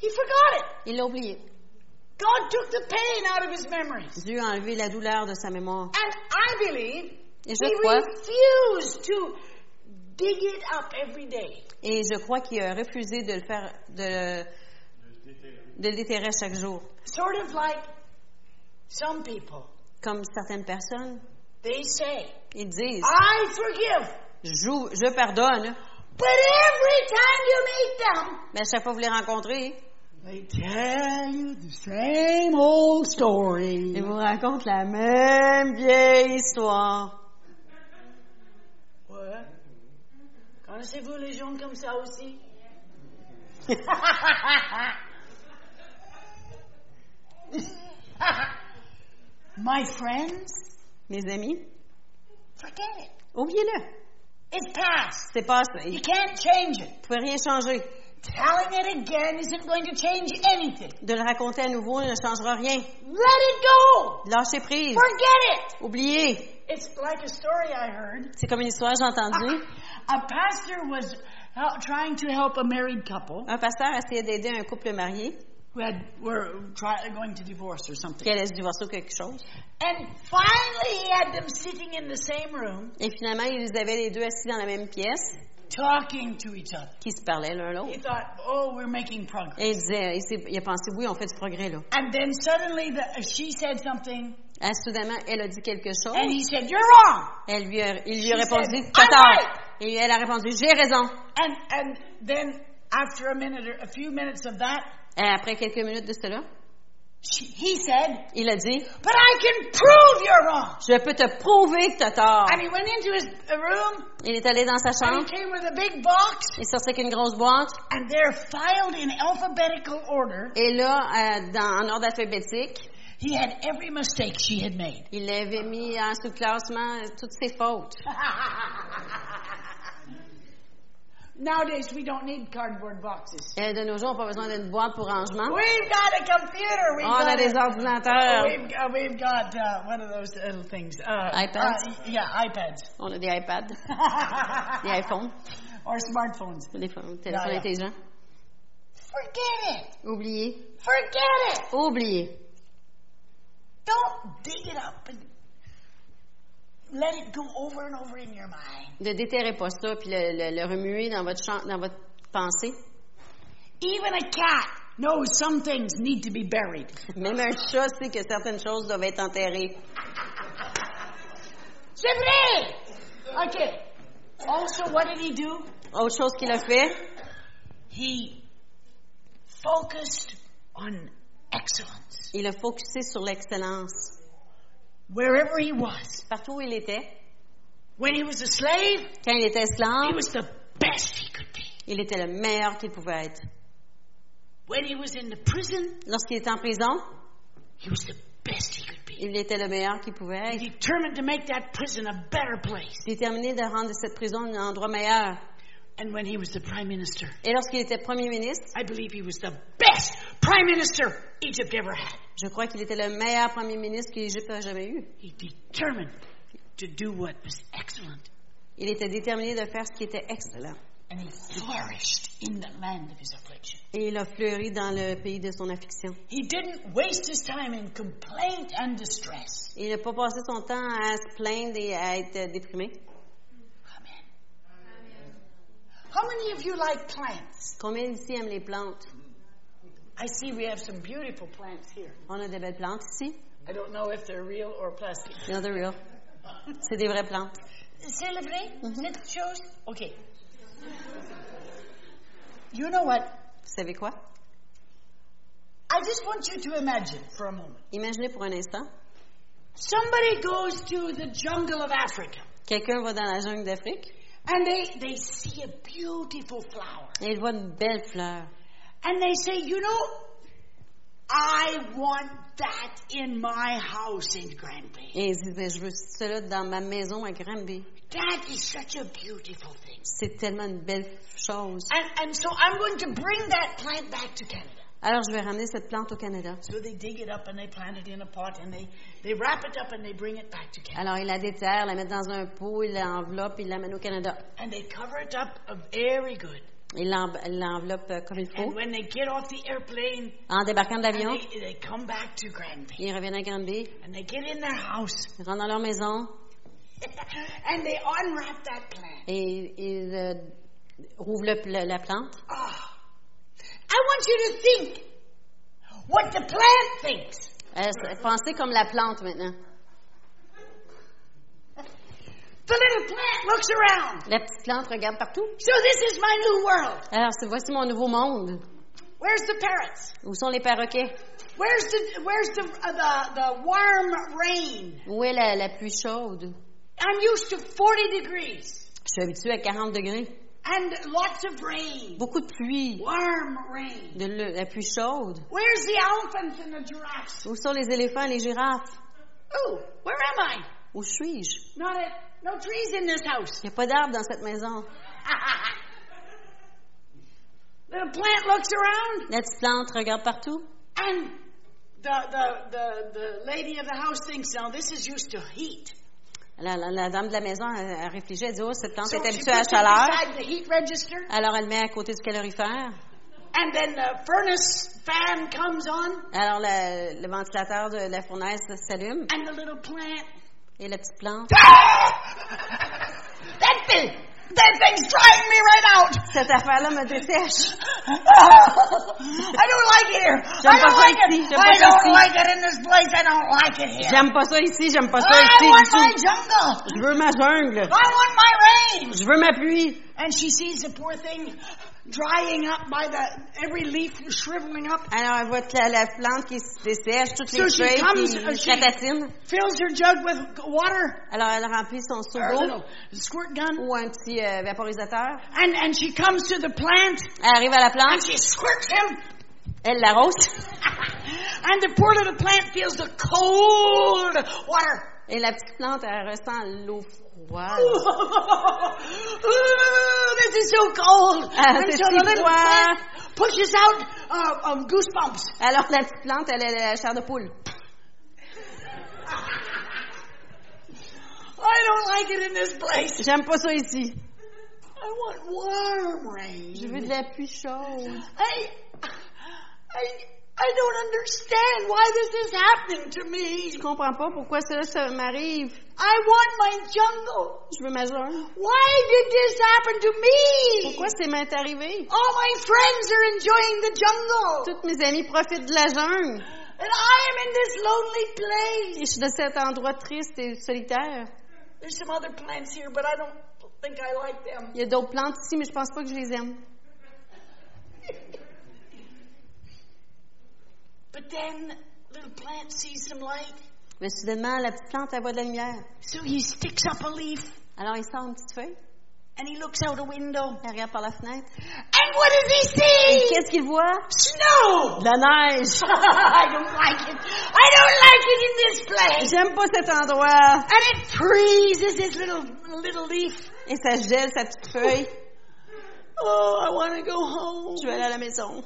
Speaker 1: He forgot it.
Speaker 2: Il l'a oublié.
Speaker 1: God took the pain out of his memories.
Speaker 2: Dieu a enlevé la douleur de sa mémoire.
Speaker 1: And I believe
Speaker 2: Et je
Speaker 1: he
Speaker 2: crois,
Speaker 1: refused to dig it up every day.
Speaker 2: et je crois qu'il a refusé de le faire, de, de le déterrer chaque jour.
Speaker 1: Sort of like some people.
Speaker 2: Comme certaines personnes,
Speaker 1: They say,
Speaker 2: ils disent,
Speaker 1: I forgive.
Speaker 2: je, je pardonne,
Speaker 1: But every time you meet them,
Speaker 2: mais chaque fois que vous les rencontrez,
Speaker 1: they tell you the same old story.
Speaker 2: ils vous racontent la même vieille histoire.
Speaker 1: Ouais. Connaissez-vous les gens comme ça aussi? My friends,
Speaker 2: Mes amis,
Speaker 1: forget it.
Speaker 2: oubliez-le.
Speaker 1: It's past.
Speaker 2: C'est passé.
Speaker 1: You
Speaker 2: Vous
Speaker 1: can't change it.
Speaker 2: ne pouvez rien changer.
Speaker 1: Telling it again isn't going to change anything.
Speaker 2: De le raconter à nouveau ne changera rien.
Speaker 1: Let it go.
Speaker 2: Lâchez prise.
Speaker 1: Forget it.
Speaker 2: Oubliez.
Speaker 1: It's like a story I heard.
Speaker 2: C'est comme une histoire que j'ai entendue.
Speaker 1: A pastor was hel- trying to help a married couple
Speaker 2: Un pasteur essayait d'aider un couple marié
Speaker 1: were going to divorce or something.
Speaker 2: qui allait se divorcer ou quelque chose.
Speaker 1: And finally, he had them sitting in the same room,
Speaker 2: Et finalement, ils avaient les deux assis dans la même pièce,
Speaker 1: talking to each other.
Speaker 2: qui se parlaient l'un
Speaker 1: He
Speaker 2: l'autre.
Speaker 1: thought, "Oh, we're making progress."
Speaker 2: Et il disait, il, il a pensé, oui, on fait du progrès là.
Speaker 1: And then suddenly, the, she said something,
Speaker 2: Et soudainement, elle a dit quelque chose.
Speaker 1: and he said, "You're wrong."
Speaker 2: Elle lui a, il lui a
Speaker 1: She
Speaker 2: répondu,
Speaker 1: said,
Speaker 2: t'as
Speaker 1: "I'm
Speaker 2: tort.
Speaker 1: right."
Speaker 2: Et elle a répondu, j'ai raison.
Speaker 1: And and then after a minute or a few minutes of that,
Speaker 2: après quelques minutes de cela,
Speaker 1: she, he said,
Speaker 2: il a dit,
Speaker 1: "But I can prove you're wrong."
Speaker 2: je peux te prouver que t'as tort.
Speaker 1: And he went into his uh, room,
Speaker 2: Il est allé dans sa
Speaker 1: and
Speaker 2: chambre,
Speaker 1: he came with a big box,
Speaker 2: il sortait avec une grosse boîte,
Speaker 1: and they're filed in alphabetical order.
Speaker 2: et là, euh, dans, en ordre alphabétique,
Speaker 1: He had every mistake she had made.
Speaker 2: il avait mis en sous-classement toutes ses fautes.
Speaker 1: Nowadays, we don't need cardboard boxes.
Speaker 2: Et de nos jours, on n'a pas besoin d'une boîte pour rangement.
Speaker 1: We've got a computer. We've
Speaker 2: On
Speaker 1: got
Speaker 2: a des ordinateurs.
Speaker 1: We've got, we've got uh, one of those little things. Uh,
Speaker 2: iPads?
Speaker 1: uh, yeah, iPads.
Speaker 2: On a des iPads, des iPhones,
Speaker 1: or smartphones.
Speaker 2: des téléphones
Speaker 1: Yeah, yeah.
Speaker 2: intelligents.
Speaker 1: Forget it.
Speaker 2: Oubliez.
Speaker 1: Forget it.
Speaker 2: Oubliez.
Speaker 1: Don't dig it up and let it go over and over in your mind.
Speaker 2: Ne déterrez pas ça, puis le, le, le remuer dans votre, champ, dans votre pensée.
Speaker 1: Even a cat knows some things need to be buried.
Speaker 2: Même un chat sait que certaines choses doivent être enterrées.
Speaker 1: C'est vrai! Okay. Also, what did he do?
Speaker 2: Autre chose qu'il a fait,
Speaker 1: He focused on excellence.
Speaker 2: il a focusé sur l'excellence.
Speaker 1: Wherever he was.
Speaker 2: Partout où il était,
Speaker 1: When he was a slave,
Speaker 2: quand il était
Speaker 1: he
Speaker 2: esclave,
Speaker 1: was the best he could be.
Speaker 2: il était le meilleur qu'il pouvait être.
Speaker 1: When he was in the prison,
Speaker 2: Lorsqu'il était en prison,
Speaker 1: he was the best he could be.
Speaker 2: il était le meilleur qu'il pouvait être.
Speaker 1: Determined to make that prison a better place.
Speaker 2: Déterminé de rendre cette prison un endroit meilleur.
Speaker 1: And when he was the prime minister,
Speaker 2: Et lorsqu'il était premier ministre,
Speaker 1: I believe he was the best prime minister Egypt ever had.
Speaker 2: je crois qu'il était le meilleur premier ministre que l'Égypte a jamais eu.
Speaker 1: He determined to do what was excellent.
Speaker 2: Il était déterminé de faire ce qui était excellent.
Speaker 1: And he flourished in the land of his affliction.
Speaker 2: Et il a fleuri dans le pays de son affliction.
Speaker 1: He didn't waste his time in complaint and distress.
Speaker 2: Il n'a pas passé son temps à se plaindre et à être déprimé.
Speaker 1: How many of you like plants?
Speaker 2: Combien d'ici aiment les plantes?
Speaker 1: I see we have some beautiful plants here.
Speaker 2: On a de belles plantes ici.
Speaker 1: I don't know if they're real or plastic.
Speaker 2: No, they're real. C'est des vraies plantes.
Speaker 1: C'est le vrai? Mhm. Cette chose? OK. You know what?
Speaker 2: Vous savez quoi?
Speaker 1: I just want you to imagine for a moment.
Speaker 2: Imaginez pour un instant,
Speaker 1: Somebody goes to the jungle of Africa
Speaker 2: quelqu'un va dans la jungle d'Afrique
Speaker 1: and they, they see a beautiful flower.
Speaker 2: et il voit une belle fleur.
Speaker 1: And they say, you know, I want that in my house in Granby.
Speaker 2: Et il dit, Ben, je veux cela dans ma maison à Granby.
Speaker 1: That is such a beautiful thing.
Speaker 2: C'est tellement une belle chose.
Speaker 1: And, and so I'm going to bring that plant back to Canada.
Speaker 2: Alors, je vais ramener cette plante au Canada.
Speaker 1: So they dig it up and they plant it in a pot and they, they wrap it up and they bring it back to Canada.
Speaker 2: Alors, il la déterre, la met dans un pot, il l'enveloppe, il l'amène au Canada.
Speaker 1: And they cover it up uh, very good.
Speaker 2: Il l'en- l'enveloppe euh, comme il faut.
Speaker 1: And when they get off the airplane,
Speaker 2: En débarquant de l'avion,
Speaker 1: they, they come back to Granby
Speaker 2: ils reviennent à Granby,
Speaker 1: and they get in their house
Speaker 2: ils rentrent dans leur maison
Speaker 1: and they unwrap that plant.
Speaker 2: et ils euh, rouvrent le- la plante.
Speaker 1: Ah, I want you to think what the plant thinks.
Speaker 2: Euh, pensez comme la plante maintenant.
Speaker 1: The little plant looks around.
Speaker 2: La petite plante regarde partout.
Speaker 1: So this is my new world.
Speaker 2: Alors, voici mon nouveau monde.
Speaker 1: Where's the parrots?
Speaker 2: Où sont les perroquets?
Speaker 1: Where's the where's the uh, the the warm rain?
Speaker 2: Où est la, la pluie chaude?
Speaker 1: I'm used to 40 degrees
Speaker 2: Je suis habituée à 40 degrés.
Speaker 1: And lots of rain.
Speaker 2: Beaucoup de pluie.
Speaker 1: Warm rain.
Speaker 2: De la pluie chaude.
Speaker 1: Where's the elephants and the giraffes?
Speaker 2: Où sont les éléphants et les girafes?
Speaker 1: Oh, where am I?
Speaker 2: Où suis-je?
Speaker 1: Not a, no trees in this house.
Speaker 2: Il n'y a pas d'arbre dans cette maison.
Speaker 1: Little plant looks around
Speaker 2: La petite plante regarde partout.
Speaker 1: and the, the, the, the lady of the house thinks, now this is used to heat.
Speaker 2: La, la- la dame de la maison, elle réfléchit, elle dit, oh, cette plante
Speaker 1: So
Speaker 2: est habituée à la chaleur. Alors, elle met à côté du calorifère.
Speaker 1: and then the furnace fan comes on
Speaker 2: Alors, le, le ventilateur de la fournaise s'allume.
Speaker 1: and the little plant
Speaker 2: Et la petite plante,
Speaker 1: that thing, that thing's driving me right out.
Speaker 2: cette affaire-là me dessèche.
Speaker 1: I don't like it here. I don't like it. I don't like it in this place. I don't like it here.
Speaker 2: J'aime pas ça ici, j'aime pas ça
Speaker 1: I
Speaker 2: ici
Speaker 1: want
Speaker 2: du
Speaker 1: my jungle.
Speaker 2: Je veux ma jungle.
Speaker 1: I want my rain.
Speaker 2: Je veux ma pluie.
Speaker 1: And she sees the poor thing drying up by the every leaf shriveling up.
Speaker 2: Alors, elle voit la, la plante qui se dessèche, toutes
Speaker 1: So
Speaker 2: les feuilles
Speaker 1: comes,
Speaker 2: qui
Speaker 1: uh, she-. Fills her jug with water,
Speaker 2: Alors, elle remplit son seau d'eau
Speaker 1: squirt gun,
Speaker 2: ou un petit euh, vaporisateur.
Speaker 1: and and she comes to the plant
Speaker 2: Elle arrive à la
Speaker 1: and
Speaker 2: plante,
Speaker 1: she squirts him.
Speaker 2: elle l'arrose.
Speaker 1: And the poor little plant feels the cold water.
Speaker 2: Et la petite plante, elle ressent l'eau
Speaker 1: Ooh, this is so cold.
Speaker 2: Ah, c'est si froid.
Speaker 1: pushes out uh, um, goosebumps.
Speaker 2: Alors, la petite plante, elle a la chair de poule.
Speaker 1: I don't like it in this place.
Speaker 2: J'aime pas ça ici.
Speaker 1: I want warm rain.
Speaker 2: Je veux de la pluie chaude.
Speaker 1: I, I, I don't understand why this is happening to me.
Speaker 2: Je comprends pas pourquoi cela m'arrive.
Speaker 1: I want my jungle.
Speaker 2: Je veux ma jungle.
Speaker 1: Why did this happen to me?
Speaker 2: Pourquoi c'est m'est arrivé?
Speaker 1: All my friends are enjoying the jungle.
Speaker 2: Toutes mes amies profitent de la jungle.
Speaker 1: And I am in this lonely
Speaker 2: Et
Speaker 1: place.
Speaker 2: je suis de cet endroit triste et solitaire.
Speaker 1: There's some other plants here, but I don't think I like them.
Speaker 2: Il y a d'autres plantes ici, mais je pense pas que je les aime.
Speaker 1: But then little plant sees some light,
Speaker 2: Mais soudainement, la petite plante, elle voit de la lumière.
Speaker 1: so he sticks up a leaf
Speaker 2: Alors, il sort une petite feuille,
Speaker 1: and he looks out a window.
Speaker 2: il regarde par la fenêtre.
Speaker 1: And what does he
Speaker 2: Et
Speaker 1: see?
Speaker 2: qu'est-ce qu'il voit?
Speaker 1: Snow!
Speaker 2: De la neige!
Speaker 1: I don't like it. I don't like it in this place.
Speaker 2: J'aime pas cet endroit.
Speaker 1: And it freezes his little little leaf.
Speaker 2: Et ça gèle sa petite feuille.
Speaker 1: Oh, I want to go home.
Speaker 2: Je vais aller à la maison.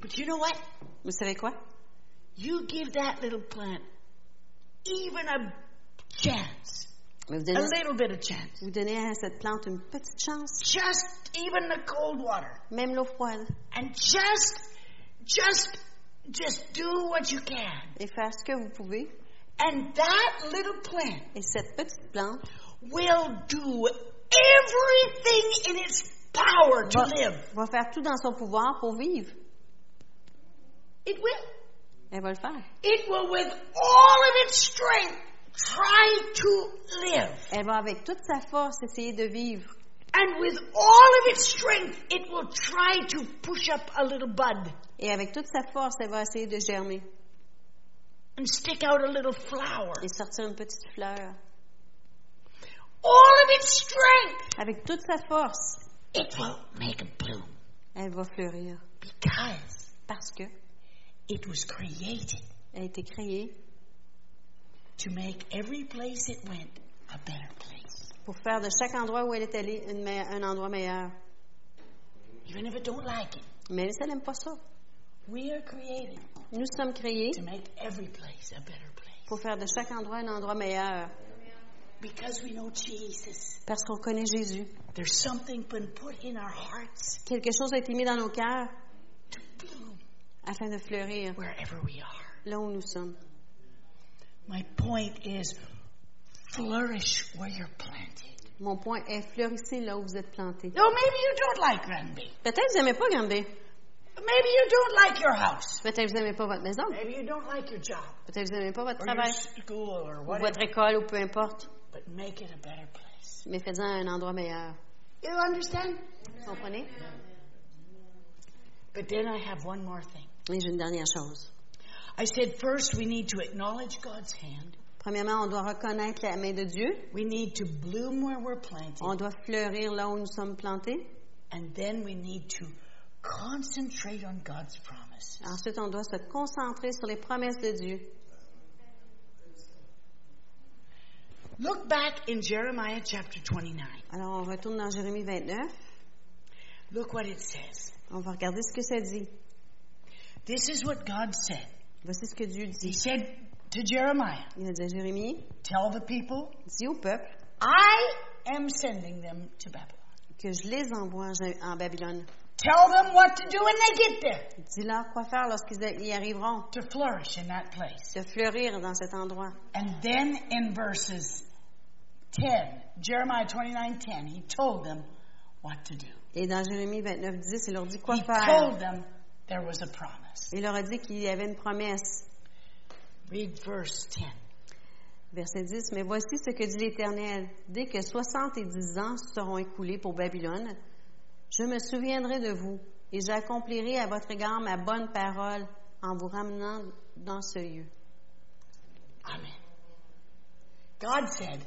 Speaker 1: But you know what?
Speaker 2: Vous savez quoi?
Speaker 1: You give that little plant even a chance,
Speaker 2: Mais vous
Speaker 1: a little bit of chance.
Speaker 2: vous donnez à cette plante une petite chance,
Speaker 1: Just even the cold water.
Speaker 2: même l'eau froide,
Speaker 1: And just, just, just do what you can.
Speaker 2: et faire ce que vous pouvez.
Speaker 1: And that little plant
Speaker 2: Et cette petite plante
Speaker 1: will do everything in its power to
Speaker 2: va,
Speaker 1: live.
Speaker 2: va faire tout dans son pouvoir pour vivre.
Speaker 1: It will.
Speaker 2: Elle va le faire.
Speaker 1: It will, with all of its strength, try to live.
Speaker 2: Elle va avec toute sa force essayer de vivre.
Speaker 1: And with all of its strength, it will try to push up a little bud
Speaker 2: Et avec toute sa force, elle va essayer de germer
Speaker 1: and stick out a little flower.
Speaker 2: et sortir une petite fleur.
Speaker 1: All of its strength,
Speaker 2: Avec toute sa force,
Speaker 1: it will make a bloom
Speaker 2: elle va fleurir.
Speaker 1: because
Speaker 2: Parce que
Speaker 1: it was created
Speaker 2: elle a été créée
Speaker 1: to make every place it went a better place.
Speaker 2: pour faire de chaque endroit où elle est allée une me- un endroit meilleur.
Speaker 1: Even if it don't like it,
Speaker 2: Mais elle, elle n'aime pas ça.
Speaker 1: we are created
Speaker 2: Nous sommes créés
Speaker 1: to make every place a better place
Speaker 2: pour faire de chaque endroit un endroit meilleur.
Speaker 1: because we know Jesus.
Speaker 2: Parce qu'on connaît Jésus.
Speaker 1: There's something been put in our hearts
Speaker 2: Quelque chose a été mis dans nos cœurs afin de fleurir
Speaker 1: wherever we are.
Speaker 2: là où nous sommes.
Speaker 1: My point is flourish where you're planted.
Speaker 2: Mon point est fleurissez là où vous êtes plantés.
Speaker 1: No, maybe you don't like Granby.
Speaker 2: Peut-être que vous n'aimez pas Granby.
Speaker 1: Maybe you don't like your house.
Speaker 2: Peut-être que vous n'aimez pas votre maison.
Speaker 1: Maybe you don't like your job
Speaker 2: Peut-être que vous n'aimez pas votre
Speaker 1: or your
Speaker 2: travail.
Speaker 1: school or
Speaker 2: Ou
Speaker 1: whatever.
Speaker 2: votre école ou peu importe.
Speaker 1: But make it a better place.
Speaker 2: Mais faites-en un endroit meilleur.
Speaker 1: You understand?
Speaker 2: Vous comprenez?
Speaker 1: But then I have one more thing.
Speaker 2: Et j'ai une dernière chose.
Speaker 1: I said first we need to acknowledge God's hand.
Speaker 2: Premièrement, on doit reconnaître la main de Dieu.
Speaker 1: We need to bloom where we're planted.
Speaker 2: On doit fleurir là où nous sommes plantés.
Speaker 1: And then we need to concentrate on God's promises.
Speaker 2: Ensuite, on doit se concentrer sur les promesses de Dieu.
Speaker 1: Look back in Jeremiah chapter 29.
Speaker 2: Alors, on retourne dans Jérémie 29.
Speaker 1: Look what it says.
Speaker 2: On va regarder ce que ça dit.
Speaker 1: This is what God said.
Speaker 2: Voici ce que Dieu
Speaker 1: He said to Jeremiah,
Speaker 2: Il a dit à Jérémie,
Speaker 1: Tell the people,
Speaker 2: dis au peuple
Speaker 1: I am sending them to Babylon.
Speaker 2: que je les envoie en Babylone.
Speaker 1: Tell them what to do when they get there
Speaker 2: Dis-leur quoi faire lorsqu'ils y arriveront,
Speaker 1: to flourish in that place.
Speaker 2: de fleurir dans cet endroit.
Speaker 1: And then in verses 10, Jeremiah 29 10, he told them what to do.
Speaker 2: Et dans Jérémie 29, 10, il leur dit quoi
Speaker 1: He
Speaker 2: faire.
Speaker 1: told them there was a promise.
Speaker 2: Il leur a dit qu'il y avait une promesse.
Speaker 1: Read verse 10.
Speaker 2: Verset 10, Mais voici ce que dit l'Éternel. Dès que soixante-dix ans seront écoulés pour Babylone, je me souviendrai de vous et j'accomplirai à votre égard ma bonne parole en vous ramenant dans ce lieu.
Speaker 1: Amen. God said,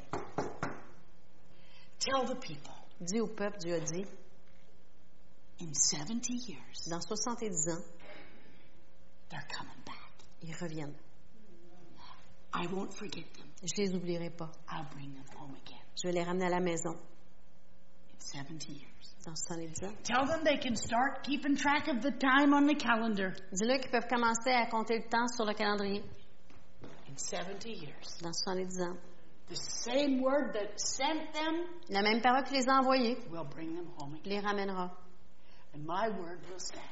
Speaker 1: Tell the people
Speaker 2: Dis au peuple, Dieu a dit,
Speaker 1: in 70 years,
Speaker 2: dans 70 ans,
Speaker 1: they're coming back.
Speaker 2: ils reviennent.
Speaker 1: I won't forget them.
Speaker 2: Je les oublierai pas.
Speaker 1: I'll bring them home again
Speaker 2: Je vais les ramener à la maison
Speaker 1: in 70 years.
Speaker 2: dans 70 ans.
Speaker 1: Tell them they can start keeping track of the time on the calendar
Speaker 2: Dis-leur qu'ils peuvent commencer à compter le temps sur le calendrier
Speaker 1: in 70 years.
Speaker 2: dans 70 ans.
Speaker 1: The same word that sent them
Speaker 2: La même parole qui les a envoyés
Speaker 1: will bring them home again.
Speaker 2: les ramènera.
Speaker 1: And my word will stand.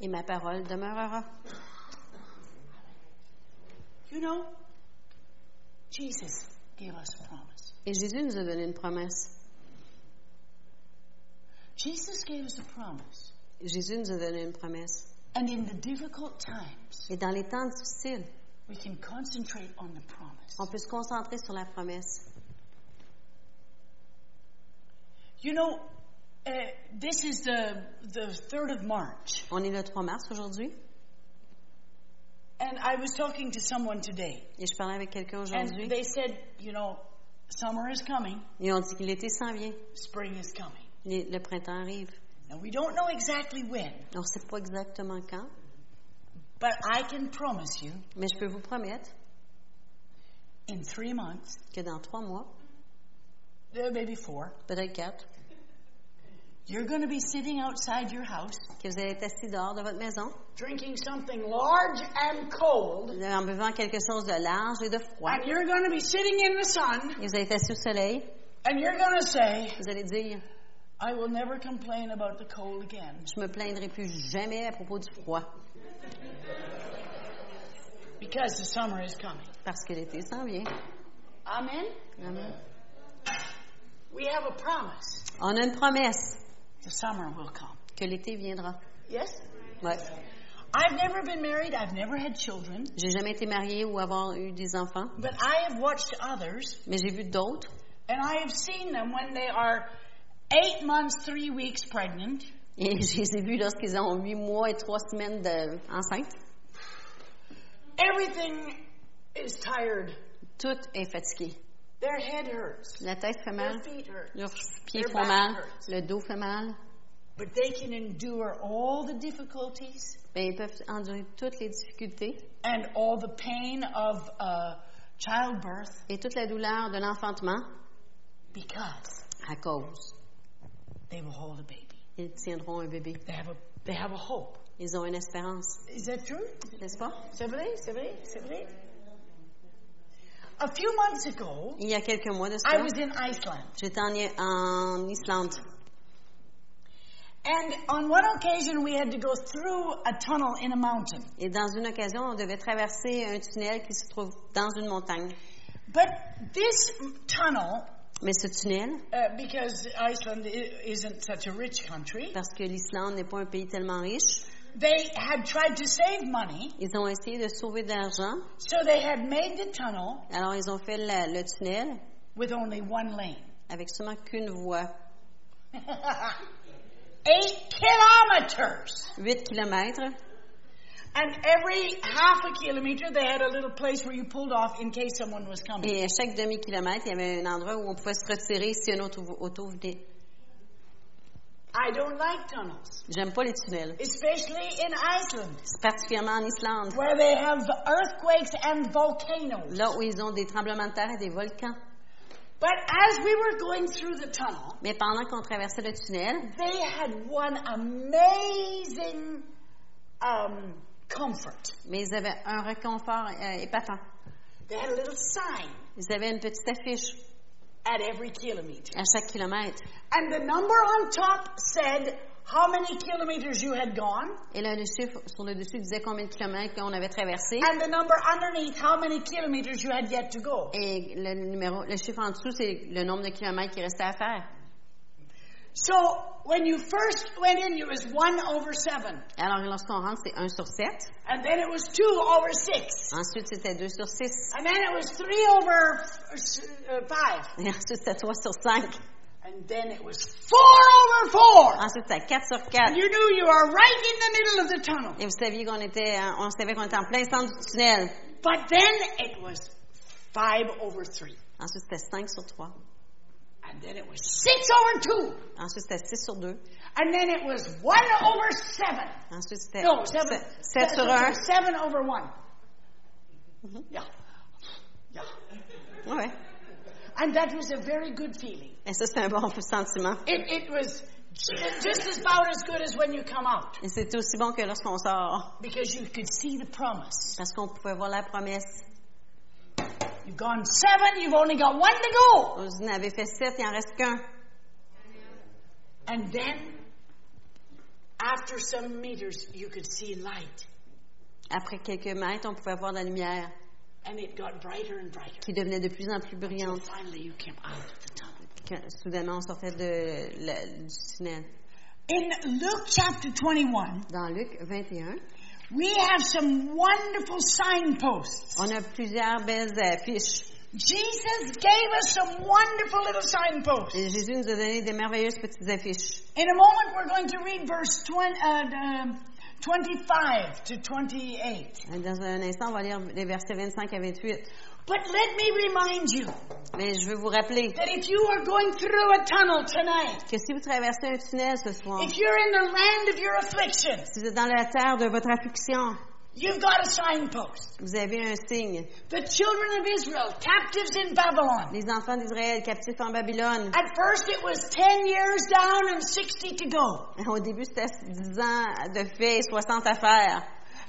Speaker 2: Et ma parole demeurera.
Speaker 1: You know, Jesus gave us a promise.
Speaker 2: Et Jésus nous a donné une promesse.
Speaker 1: Jesus gave us a promise.
Speaker 2: Jésus nous a donné une promesse.
Speaker 1: And in the difficult times,
Speaker 2: Et dans les temps difficiles,
Speaker 1: we can concentrate on the promise.
Speaker 2: On peut se concentrer sur la promesse.
Speaker 1: You know, this is the the third of March,
Speaker 2: On est le 3 mars aujourd'hui
Speaker 1: and I was talking to someone today,
Speaker 2: et je parlais avec quelqu'un
Speaker 1: and
Speaker 2: aujourd'hui.
Speaker 1: they said, you know, summer is coming,
Speaker 2: Ils ont dit que l'été s'en vient.
Speaker 1: spring is coming.
Speaker 2: Les- Le printemps arrive.
Speaker 1: Now we don't know exactly when,
Speaker 2: On ne sait pas exactement quand,
Speaker 1: but I can promise you,
Speaker 2: mais je peux vous promettre
Speaker 1: in three months,
Speaker 2: que dans trois mois,
Speaker 1: uh, maybe four,
Speaker 2: peut-être quatre,
Speaker 1: you're going to be sitting outside your house,
Speaker 2: que vous allez être assis dehors de votre maison,
Speaker 1: drinking something large and cold,
Speaker 2: en buvant quelque chose de large et de froid.
Speaker 1: and you're going to be sitting in the sun,
Speaker 2: Et vous allez être assis au soleil.
Speaker 1: and you're going to say,
Speaker 2: Vous allez dire,
Speaker 1: I will never complain about the cold again.
Speaker 2: je me plaindrai plus jamais à propos du froid,
Speaker 1: Because the summer is coming.
Speaker 2: parce que l'été s'en vient.
Speaker 1: Amen?
Speaker 2: Amen.
Speaker 1: We have a promise.
Speaker 2: On a une promesse
Speaker 1: The summer will come.
Speaker 2: que l'été viendra.
Speaker 1: Yes?
Speaker 2: Ouais.
Speaker 1: I've never been married. I've never had children.
Speaker 2: J'ai jamais été mariée ou avoir eu des enfants,
Speaker 1: But I have watched others,
Speaker 2: mais j'ai vu d'autres
Speaker 1: and I have seen them when they are eight months, three weeks pregnant,
Speaker 2: et je les ai vus lorsqu'ils ont huit mois et trois semaines de enceinte.
Speaker 1: everything is tired.
Speaker 2: Tout est fatigué.
Speaker 1: Their head hurts.
Speaker 2: La tête fait
Speaker 1: Their
Speaker 2: mal,
Speaker 1: feet hurt.
Speaker 2: leurs pieds
Speaker 1: Their
Speaker 2: font mal,
Speaker 1: hurts.
Speaker 2: le dos fait mal.
Speaker 1: But they can endure all the difficulties
Speaker 2: Ben, ils peuvent endurer toutes les difficultés
Speaker 1: and all the pain of uh, childbirth
Speaker 2: et toute la douleur de l'enfantement
Speaker 1: because
Speaker 2: à cause.
Speaker 1: they will hold a baby.
Speaker 2: Ils tiendront un bébé.
Speaker 1: They have a, they have a hope.
Speaker 2: Ils ont une espérance,
Speaker 1: Is that true?
Speaker 2: n'est-ce pas?
Speaker 1: C'est vrai, c'est vrai, c'est vrai. A few months ago,
Speaker 2: Il y a quelques mois de
Speaker 1: I
Speaker 2: cela,
Speaker 1: was in Iceland.
Speaker 2: j'étais en, en Islande.
Speaker 1: And on one occasion, we had to go through a tunnel in a mountain.
Speaker 2: Et dans une occasion, on devait traverser un tunnel qui se trouve dans une montagne.
Speaker 1: But this tunnel,
Speaker 2: Mais ce tunnel,
Speaker 1: uh, because Iceland i- isn't such a rich country,
Speaker 2: parce que l'Islande n'est pas un pays tellement riche,
Speaker 1: they had tried to save money,
Speaker 2: ils ont essayé de sauver de l'argent.
Speaker 1: so they had made the tunnel
Speaker 2: Alors, ils ont fait la- le tunnel
Speaker 1: with only one lane.
Speaker 2: avec seulement qu'une voie.
Speaker 1: Eight kilometers!
Speaker 2: 8 kilomètres.
Speaker 1: And every half a kilometer, they had a little place where you pulled off in case someone was coming.
Speaker 2: Et à chaque demi-kilomètre, il y avait un endroit où on pouvait se retirer si un autre auto venait.
Speaker 1: I don't like tunnels,
Speaker 2: J'aime pas les tunnels.
Speaker 1: especially in Iceland,
Speaker 2: particulièrement en Islande,
Speaker 1: where they have earthquakes and volcanoes.
Speaker 2: là où ils ont des tremblements de terre et des volcans.
Speaker 1: But as we were going through the tunnel,
Speaker 2: Mais pendant qu'on traversait le tunnel,
Speaker 1: they had one amazing um, comfort.
Speaker 2: mais ils avaient un réconfort euh, épatant.
Speaker 1: They had a little sign
Speaker 2: Ils avaient une petite affiche
Speaker 1: at every kilometer.
Speaker 2: à chaque kilomètre.
Speaker 1: And the number on top said how many kilometers you had gone,
Speaker 2: Et là, le chiffre sur le dessus disait combien de kilomètres qu'on avait traversé.
Speaker 1: and the number underneath how many kilometers you had yet to go.
Speaker 2: Et le numéro, le chiffre en dessous, c'est le nombre de kilomètres qui restait à faire.
Speaker 1: So when you first went in, it was one over seven,
Speaker 2: Alors, lorsqu'on rentre, c'est 1 sur 7.
Speaker 1: and then it was two over six,
Speaker 2: Ensuite, c'était 2 sur 6.
Speaker 1: and then it was three over uh, five,
Speaker 2: Et ensuite, c'était 3 sur 5.
Speaker 1: and then it was four over four.
Speaker 2: Ensuite, c'était 4 sur 4.
Speaker 1: And you knew you were right in the middle of the tunnel.
Speaker 2: Et vous saviez qu'on était, euh, on savait qu'on était en plein centre du tunnel.
Speaker 1: But then it was five over three,
Speaker 2: Ensuite, c'était 5 sur 3.
Speaker 1: And then it was six over two,
Speaker 2: Ensuite, c'était 6 sur 2.
Speaker 1: and then it was one over seven.
Speaker 2: Ensuite, c'était
Speaker 1: No, seven.
Speaker 2: 7
Speaker 1: se-
Speaker 2: sur
Speaker 1: se-
Speaker 2: 1.
Speaker 1: Seven over one. Yeah. Yeah.
Speaker 2: Ouais.
Speaker 1: And that was a very good feeling.
Speaker 2: Et ça, c'était un bon sentiment.
Speaker 1: It, it was just as about as good as when you come out
Speaker 2: Et c'était aussi bon que lorsqu'on sort.
Speaker 1: because you could see the promise.
Speaker 2: Parce qu'on pouvait voir la promesse.
Speaker 1: You've gone seven, you've only got one to go.
Speaker 2: Vous en avez fait 7, il en reste qu'un.
Speaker 1: And then, after some meters, you could see light.
Speaker 2: Après quelques mètres, on pouvait voir la lumière
Speaker 1: And it got brighter and brighter.
Speaker 2: qui devenait de plus en plus brillante.
Speaker 1: finally you came out of the tunnel.
Speaker 2: Quand, soudainement, on sortait de, la- du tunnel.
Speaker 1: In Luke chapter 21,
Speaker 2: Dans Luc 21,
Speaker 1: We have some wonderful signposts.
Speaker 2: On a plusieurs belles affiches.
Speaker 1: Jesus gave us some wonderful little signposts.
Speaker 2: Et Jésus nous a donné des merveilleuses petites affiches.
Speaker 1: In a moment, we're going to read verse 20, uh, 25 to 28.
Speaker 2: Dans un instant, on va lire les versets 25 à 28.
Speaker 1: But let me remind you
Speaker 2: Mais je veux vous rappeler
Speaker 1: that if you are going through a tunnel tonight,
Speaker 2: que si vous traversez un tunnel ce soir,
Speaker 1: if you're in the land of your affliction,
Speaker 2: si vous êtes dans la terre de votre affliction,
Speaker 1: you've got a signpost.
Speaker 2: vous avez un signe.
Speaker 1: The children of Israel, captives in Babylon.
Speaker 2: Les enfants d'Israël captifs en Babylone.
Speaker 1: At first it was 10 years down and 60 to go.
Speaker 2: Au début, c'était 10 ans de fait et 60 à faire.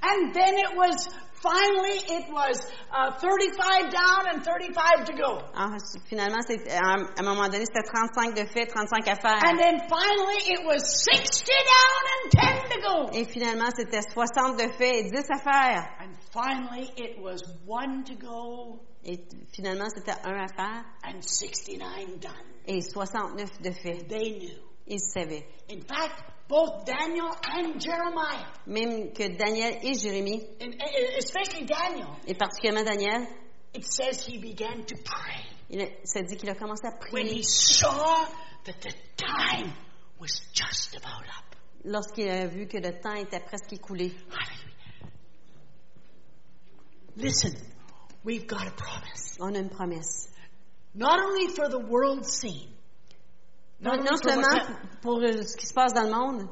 Speaker 1: And then it was, finally, it was uh, 35 down and 35 to go.
Speaker 2: Ah, finalement, c'est- à un moment donné, c'était 35 de fait, 35 à faire.
Speaker 1: And then finally it was 60 down and 10 to go.
Speaker 2: Et finalement, c'était 60 de fait et 10 à faire.
Speaker 1: And finally it was 1 to go
Speaker 2: Et finalement, c'était 1 à faire
Speaker 1: and 69 done.
Speaker 2: et 69 de fait.
Speaker 1: They knew.
Speaker 2: Ils savaient.
Speaker 1: In fact, both Daniel and Jeremiah,
Speaker 2: Même que Daniel et Jérémie,
Speaker 1: and especially Daniel,
Speaker 2: et particulièrement Daniel,
Speaker 1: it says he began to pray
Speaker 2: il a- ça dit qu'il a commencé à
Speaker 1: when
Speaker 2: prier
Speaker 1: he saw that the time was just about up.
Speaker 2: lorsqu'il a vu que le temps était presque écoulé.
Speaker 1: Listen, we've got a promise.
Speaker 2: On a une promesse.
Speaker 1: Not only for the world scene,
Speaker 2: Non, non seulement pour euh, ce qui se passe dans le monde,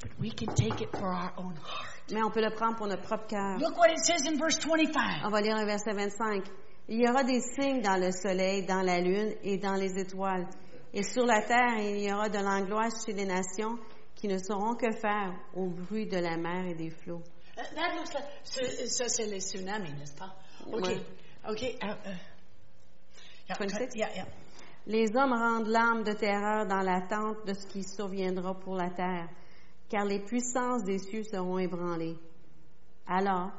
Speaker 1: but we can take it for our own heart.
Speaker 2: mais on peut le prendre pour notre propre cœur.
Speaker 1: Look what it says in verse 25.
Speaker 2: On va lire le verset 25. Il y aura des signes dans le soleil, dans la lune et dans les étoiles. Et sur la terre, il y aura de l'angoisse chez les nations qui ne sauront que faire au bruit de la mer et des flots.
Speaker 1: Uh, That looks like, ça, ça, c'est les tsunamis, n'est-ce pas? OK.
Speaker 2: Ouais.
Speaker 1: OK. uh, uh, yeah,
Speaker 2: 26?
Speaker 1: yeah, yeah.
Speaker 2: Les hommes rendent l'âme de terreur dans l'attente de ce qui surviendra pour la terre, car les puissances des cieux seront ébranlées. Alors,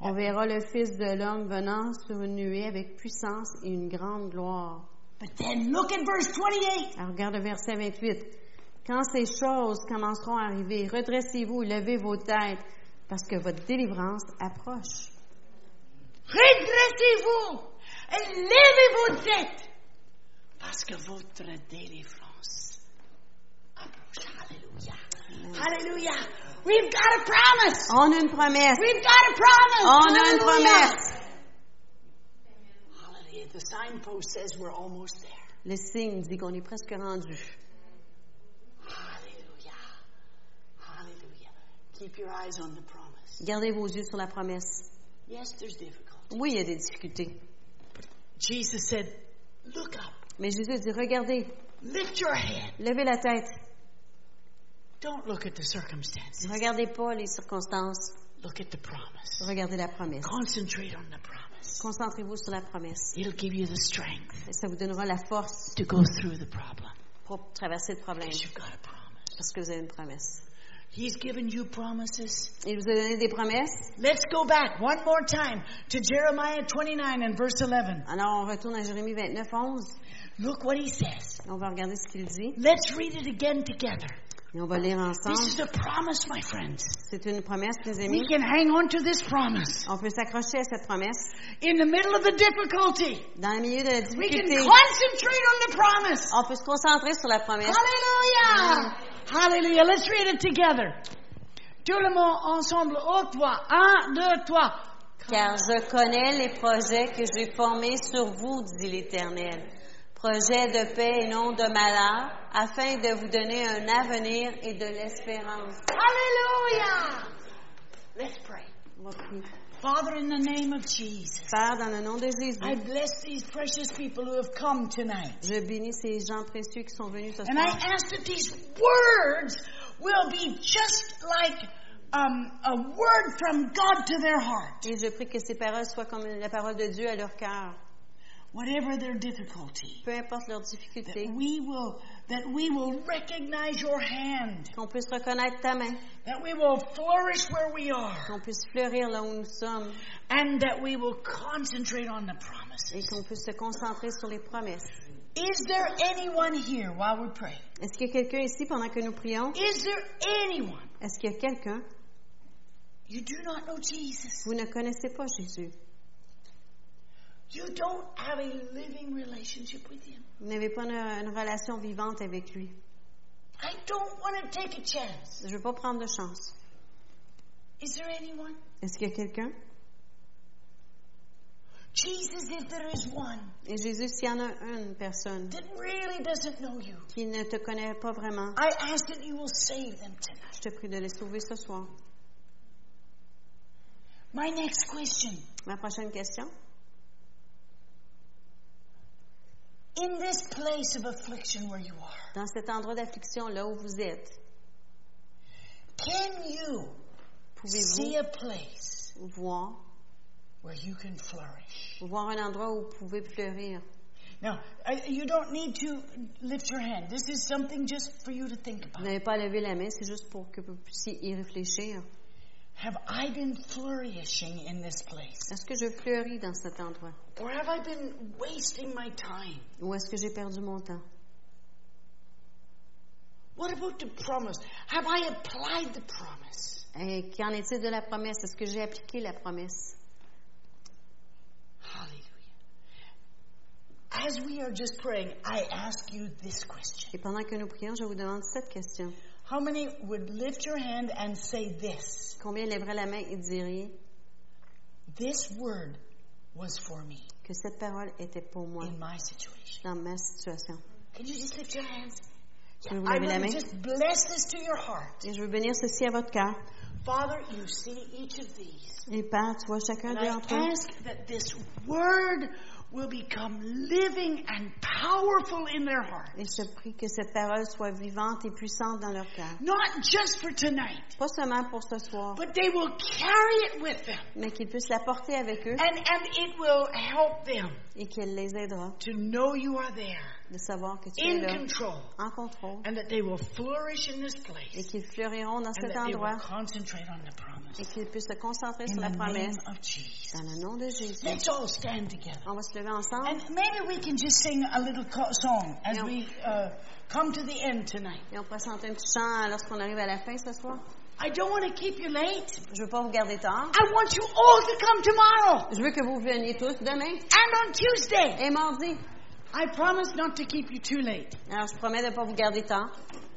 Speaker 2: on verra le Fils de l'homme venant sur une nuée avec puissance et une grande gloire.
Speaker 1: But then look at verse 28.
Speaker 2: Alors, regarde le verset 28. Quand ces choses commenceront à arriver, redressez-vous et levez vos têtes, parce que votre délivrance approche.
Speaker 1: Redressez-vous et levez vos têtes, parce que votre délivrance approche. Hallelujah. Hallelujah. We've got a promise.
Speaker 2: On a une promesse.
Speaker 1: We've got a promise.
Speaker 2: On a une promesse.
Speaker 1: Hallelujah. The signpost says we're almost there.
Speaker 2: Le signe dit qu'on est presque rendu.
Speaker 1: Hallelujah. Hallelujah. Keep your eyes on the promise.
Speaker 2: Gardez vos yeux sur la promesse.
Speaker 1: Yes, there's difficulty.
Speaker 2: Oui, il y a des difficultés.
Speaker 1: Jesus said, Look up,
Speaker 2: Mais Jésus dit, regardez,
Speaker 1: lift your head.
Speaker 2: levez la tête.
Speaker 1: Don't look at the circumstances,
Speaker 2: Regardez pas les circonstances.
Speaker 1: look at the promise.
Speaker 2: Regardez la promesse.
Speaker 1: Concentrate on the promise.
Speaker 2: Concentrez-vous sur la promesse.
Speaker 1: It'll give you the strength
Speaker 2: Ça vous donnera la force
Speaker 1: to go through the problem.
Speaker 2: pour traverser le problème.
Speaker 1: Because you've got a promise.
Speaker 2: Parce que vous avez une promesse.
Speaker 1: He's given you promises.
Speaker 2: Il vous a donné des promesses.
Speaker 1: Let's go back one more time to Jeremiah 29 and verse 11.
Speaker 2: Alors, on retourne à Jérémie 29, 11.
Speaker 1: Look what he says.
Speaker 2: On va regarder ce qu'il dit.
Speaker 1: Let's read it again together.
Speaker 2: Et on va lire
Speaker 1: This
Speaker 2: ensemble.
Speaker 1: is a promise, my friends.
Speaker 2: C'est une promesse, mes
Speaker 1: We
Speaker 2: amis.
Speaker 1: can hang on to this promise.
Speaker 2: On peut s'accrocher à cette promesse.
Speaker 1: In the middle of the difficulty,
Speaker 2: Dans le milieu de la
Speaker 1: we can
Speaker 2: difficulté,
Speaker 1: concentrate on the promise.
Speaker 2: on peut se concentrer sur la promesse.
Speaker 1: Hallelujah! Hallelujah. Let's read it together. Tout le monde ensemble, haute voix. Un, deux, trois.
Speaker 2: Car je connais les projets que j'ai formés sur vous, dit l'Éternel. Projets de paix et non de malheur, afin de vous donner un avenir et de l'espérance.
Speaker 1: Hallelujah! Let's pray.
Speaker 2: On va prier.
Speaker 1: Father, in the name of Jesus,
Speaker 2: Père, dans le nom de Jésus,
Speaker 1: I bless these precious people who have come tonight.
Speaker 2: je bénis ces gens précieux qui sont venus ce
Speaker 1: And I
Speaker 2: soir.
Speaker 1: ask that these words will be just like um, a word from God to their heart.
Speaker 2: Et je prie que ces paroles soient comme la parole de Dieu à leur cœur.
Speaker 1: Whatever their difficulty,
Speaker 2: Peu importe leurs
Speaker 1: that
Speaker 2: difficultés,
Speaker 1: we will, that we will recognize your hand,
Speaker 2: qu'on puisse reconnaître ta main,
Speaker 1: that we will flourish where we are,
Speaker 2: qu'on puisse fleurir là où nous sommes
Speaker 1: and that we will concentrate on the
Speaker 2: et
Speaker 1: promises.
Speaker 2: qu'on puisse se concentrer sur les promesses.
Speaker 1: Is there anyone here while we pray?
Speaker 2: Est-ce qu'il y a quelqu'un ici pendant que nous prions?
Speaker 1: Is there anyone?
Speaker 2: Est-ce qu'il y a quelqu'un?
Speaker 1: You do not know Jesus.
Speaker 2: Vous ne connaissez pas Jésus.
Speaker 1: You don't have a living relationship with Him.
Speaker 2: Vous n'avez pas une, une relation vivante avec lui.
Speaker 1: I don't want to take a chance.
Speaker 2: Je ne veux pas prendre de chance.
Speaker 1: Is there anyone?
Speaker 2: Est-ce qu'il y a quelqu'un?
Speaker 1: Jesus, if there is one
Speaker 2: Et Jésus, s'il y en a une personne
Speaker 1: that really doesn't know you,
Speaker 2: qui ne te connaît pas vraiment,
Speaker 1: I ask that you will save them tonight.
Speaker 2: je te prie de les sauver ce soir.
Speaker 1: My next question.
Speaker 2: Ma prochaine question.
Speaker 1: In this place of affliction where you are,
Speaker 2: Dans cet endroit d'affliction, là où vous êtes,
Speaker 1: can you see
Speaker 2: pouvez-vous
Speaker 1: a place
Speaker 2: voir,
Speaker 1: where you can flourish?
Speaker 2: voir un endroit où vous pouvez fleurir?
Speaker 1: Now, I, you don't need to lift your hand. This is something just for you to think
Speaker 2: Vous
Speaker 1: about.
Speaker 2: n'avez pas à lever la main, c'est juste pour que vous puissiez y réfléchir.
Speaker 1: Have I been flourishing in this place?
Speaker 2: Est-ce que je fleuris dans cet endroit?
Speaker 1: Or have I been wasting my time?
Speaker 2: Ou est-ce que j'ai perdu mon temps?
Speaker 1: What about the promise? Have I applied the promise?
Speaker 2: Et qu'en est-il de la promesse? Est-ce que j'ai appliqué la promesse?
Speaker 1: Hallelujah. As we are just praying, I ask you this question.
Speaker 2: Et pendant que nous prions, je vous demande cette question.
Speaker 1: How many would lift your hand and say this?
Speaker 2: Combien lèveraient la main et diraient
Speaker 1: This word was for me
Speaker 2: que cette parole était pour moi
Speaker 1: in my situation.
Speaker 2: dans ma situation?
Speaker 1: Can you just lift your hands?
Speaker 2: Je vais vous
Speaker 1: I
Speaker 2: lever la main.
Speaker 1: to just bless this to your heart.
Speaker 2: Et je veux bénir ceci à votre cœur.
Speaker 1: Father, you see each of these.
Speaker 2: Et Père, tu vois chacun
Speaker 1: And I
Speaker 2: entre eux.
Speaker 1: ask that this word will become living and powerful in their heart.
Speaker 2: Et je prie que cette parole soit vivante et puissante dans leur cœur.
Speaker 1: Not just for tonight,
Speaker 2: Pas seulement pour ce soir,
Speaker 1: but they will carry it with them.
Speaker 2: mais qu'ils puissent la porter avec eux
Speaker 1: And, and it will help them
Speaker 2: et qu'elle les aidera
Speaker 1: to know you are there
Speaker 2: de savoir que tu es
Speaker 1: in
Speaker 2: là,
Speaker 1: control
Speaker 2: en contrôle,
Speaker 1: and that they will flourish in this
Speaker 2: et
Speaker 1: place
Speaker 2: qu'ils fleuriront dans
Speaker 1: and
Speaker 2: cet
Speaker 1: that they will
Speaker 2: endroit
Speaker 1: concentrate on the promise.
Speaker 2: et qu'ils puissent se concentrer
Speaker 1: In
Speaker 2: sur la
Speaker 1: the
Speaker 2: promesse
Speaker 1: name of Jesus.
Speaker 2: dans le nom de Jésus.
Speaker 1: Let's all stand together.
Speaker 2: On va se lever ensemble
Speaker 1: And maybe we can just sing a little co- song as
Speaker 2: Yeah.
Speaker 1: we uh, come to the end tonight.
Speaker 2: et on pourra chanter un petit chant lorsqu'on arrive à la fin ce soir.
Speaker 1: I don't want to keep you late.
Speaker 2: Je veux pas vous garder tard.
Speaker 1: I want you all to come tomorrow
Speaker 2: Je veux que vous veniez tous demain
Speaker 1: and on Tuesday.
Speaker 2: et mardi.
Speaker 1: I promise not to keep you too late.
Speaker 2: Alors, je promets de ne pas vous garder tard.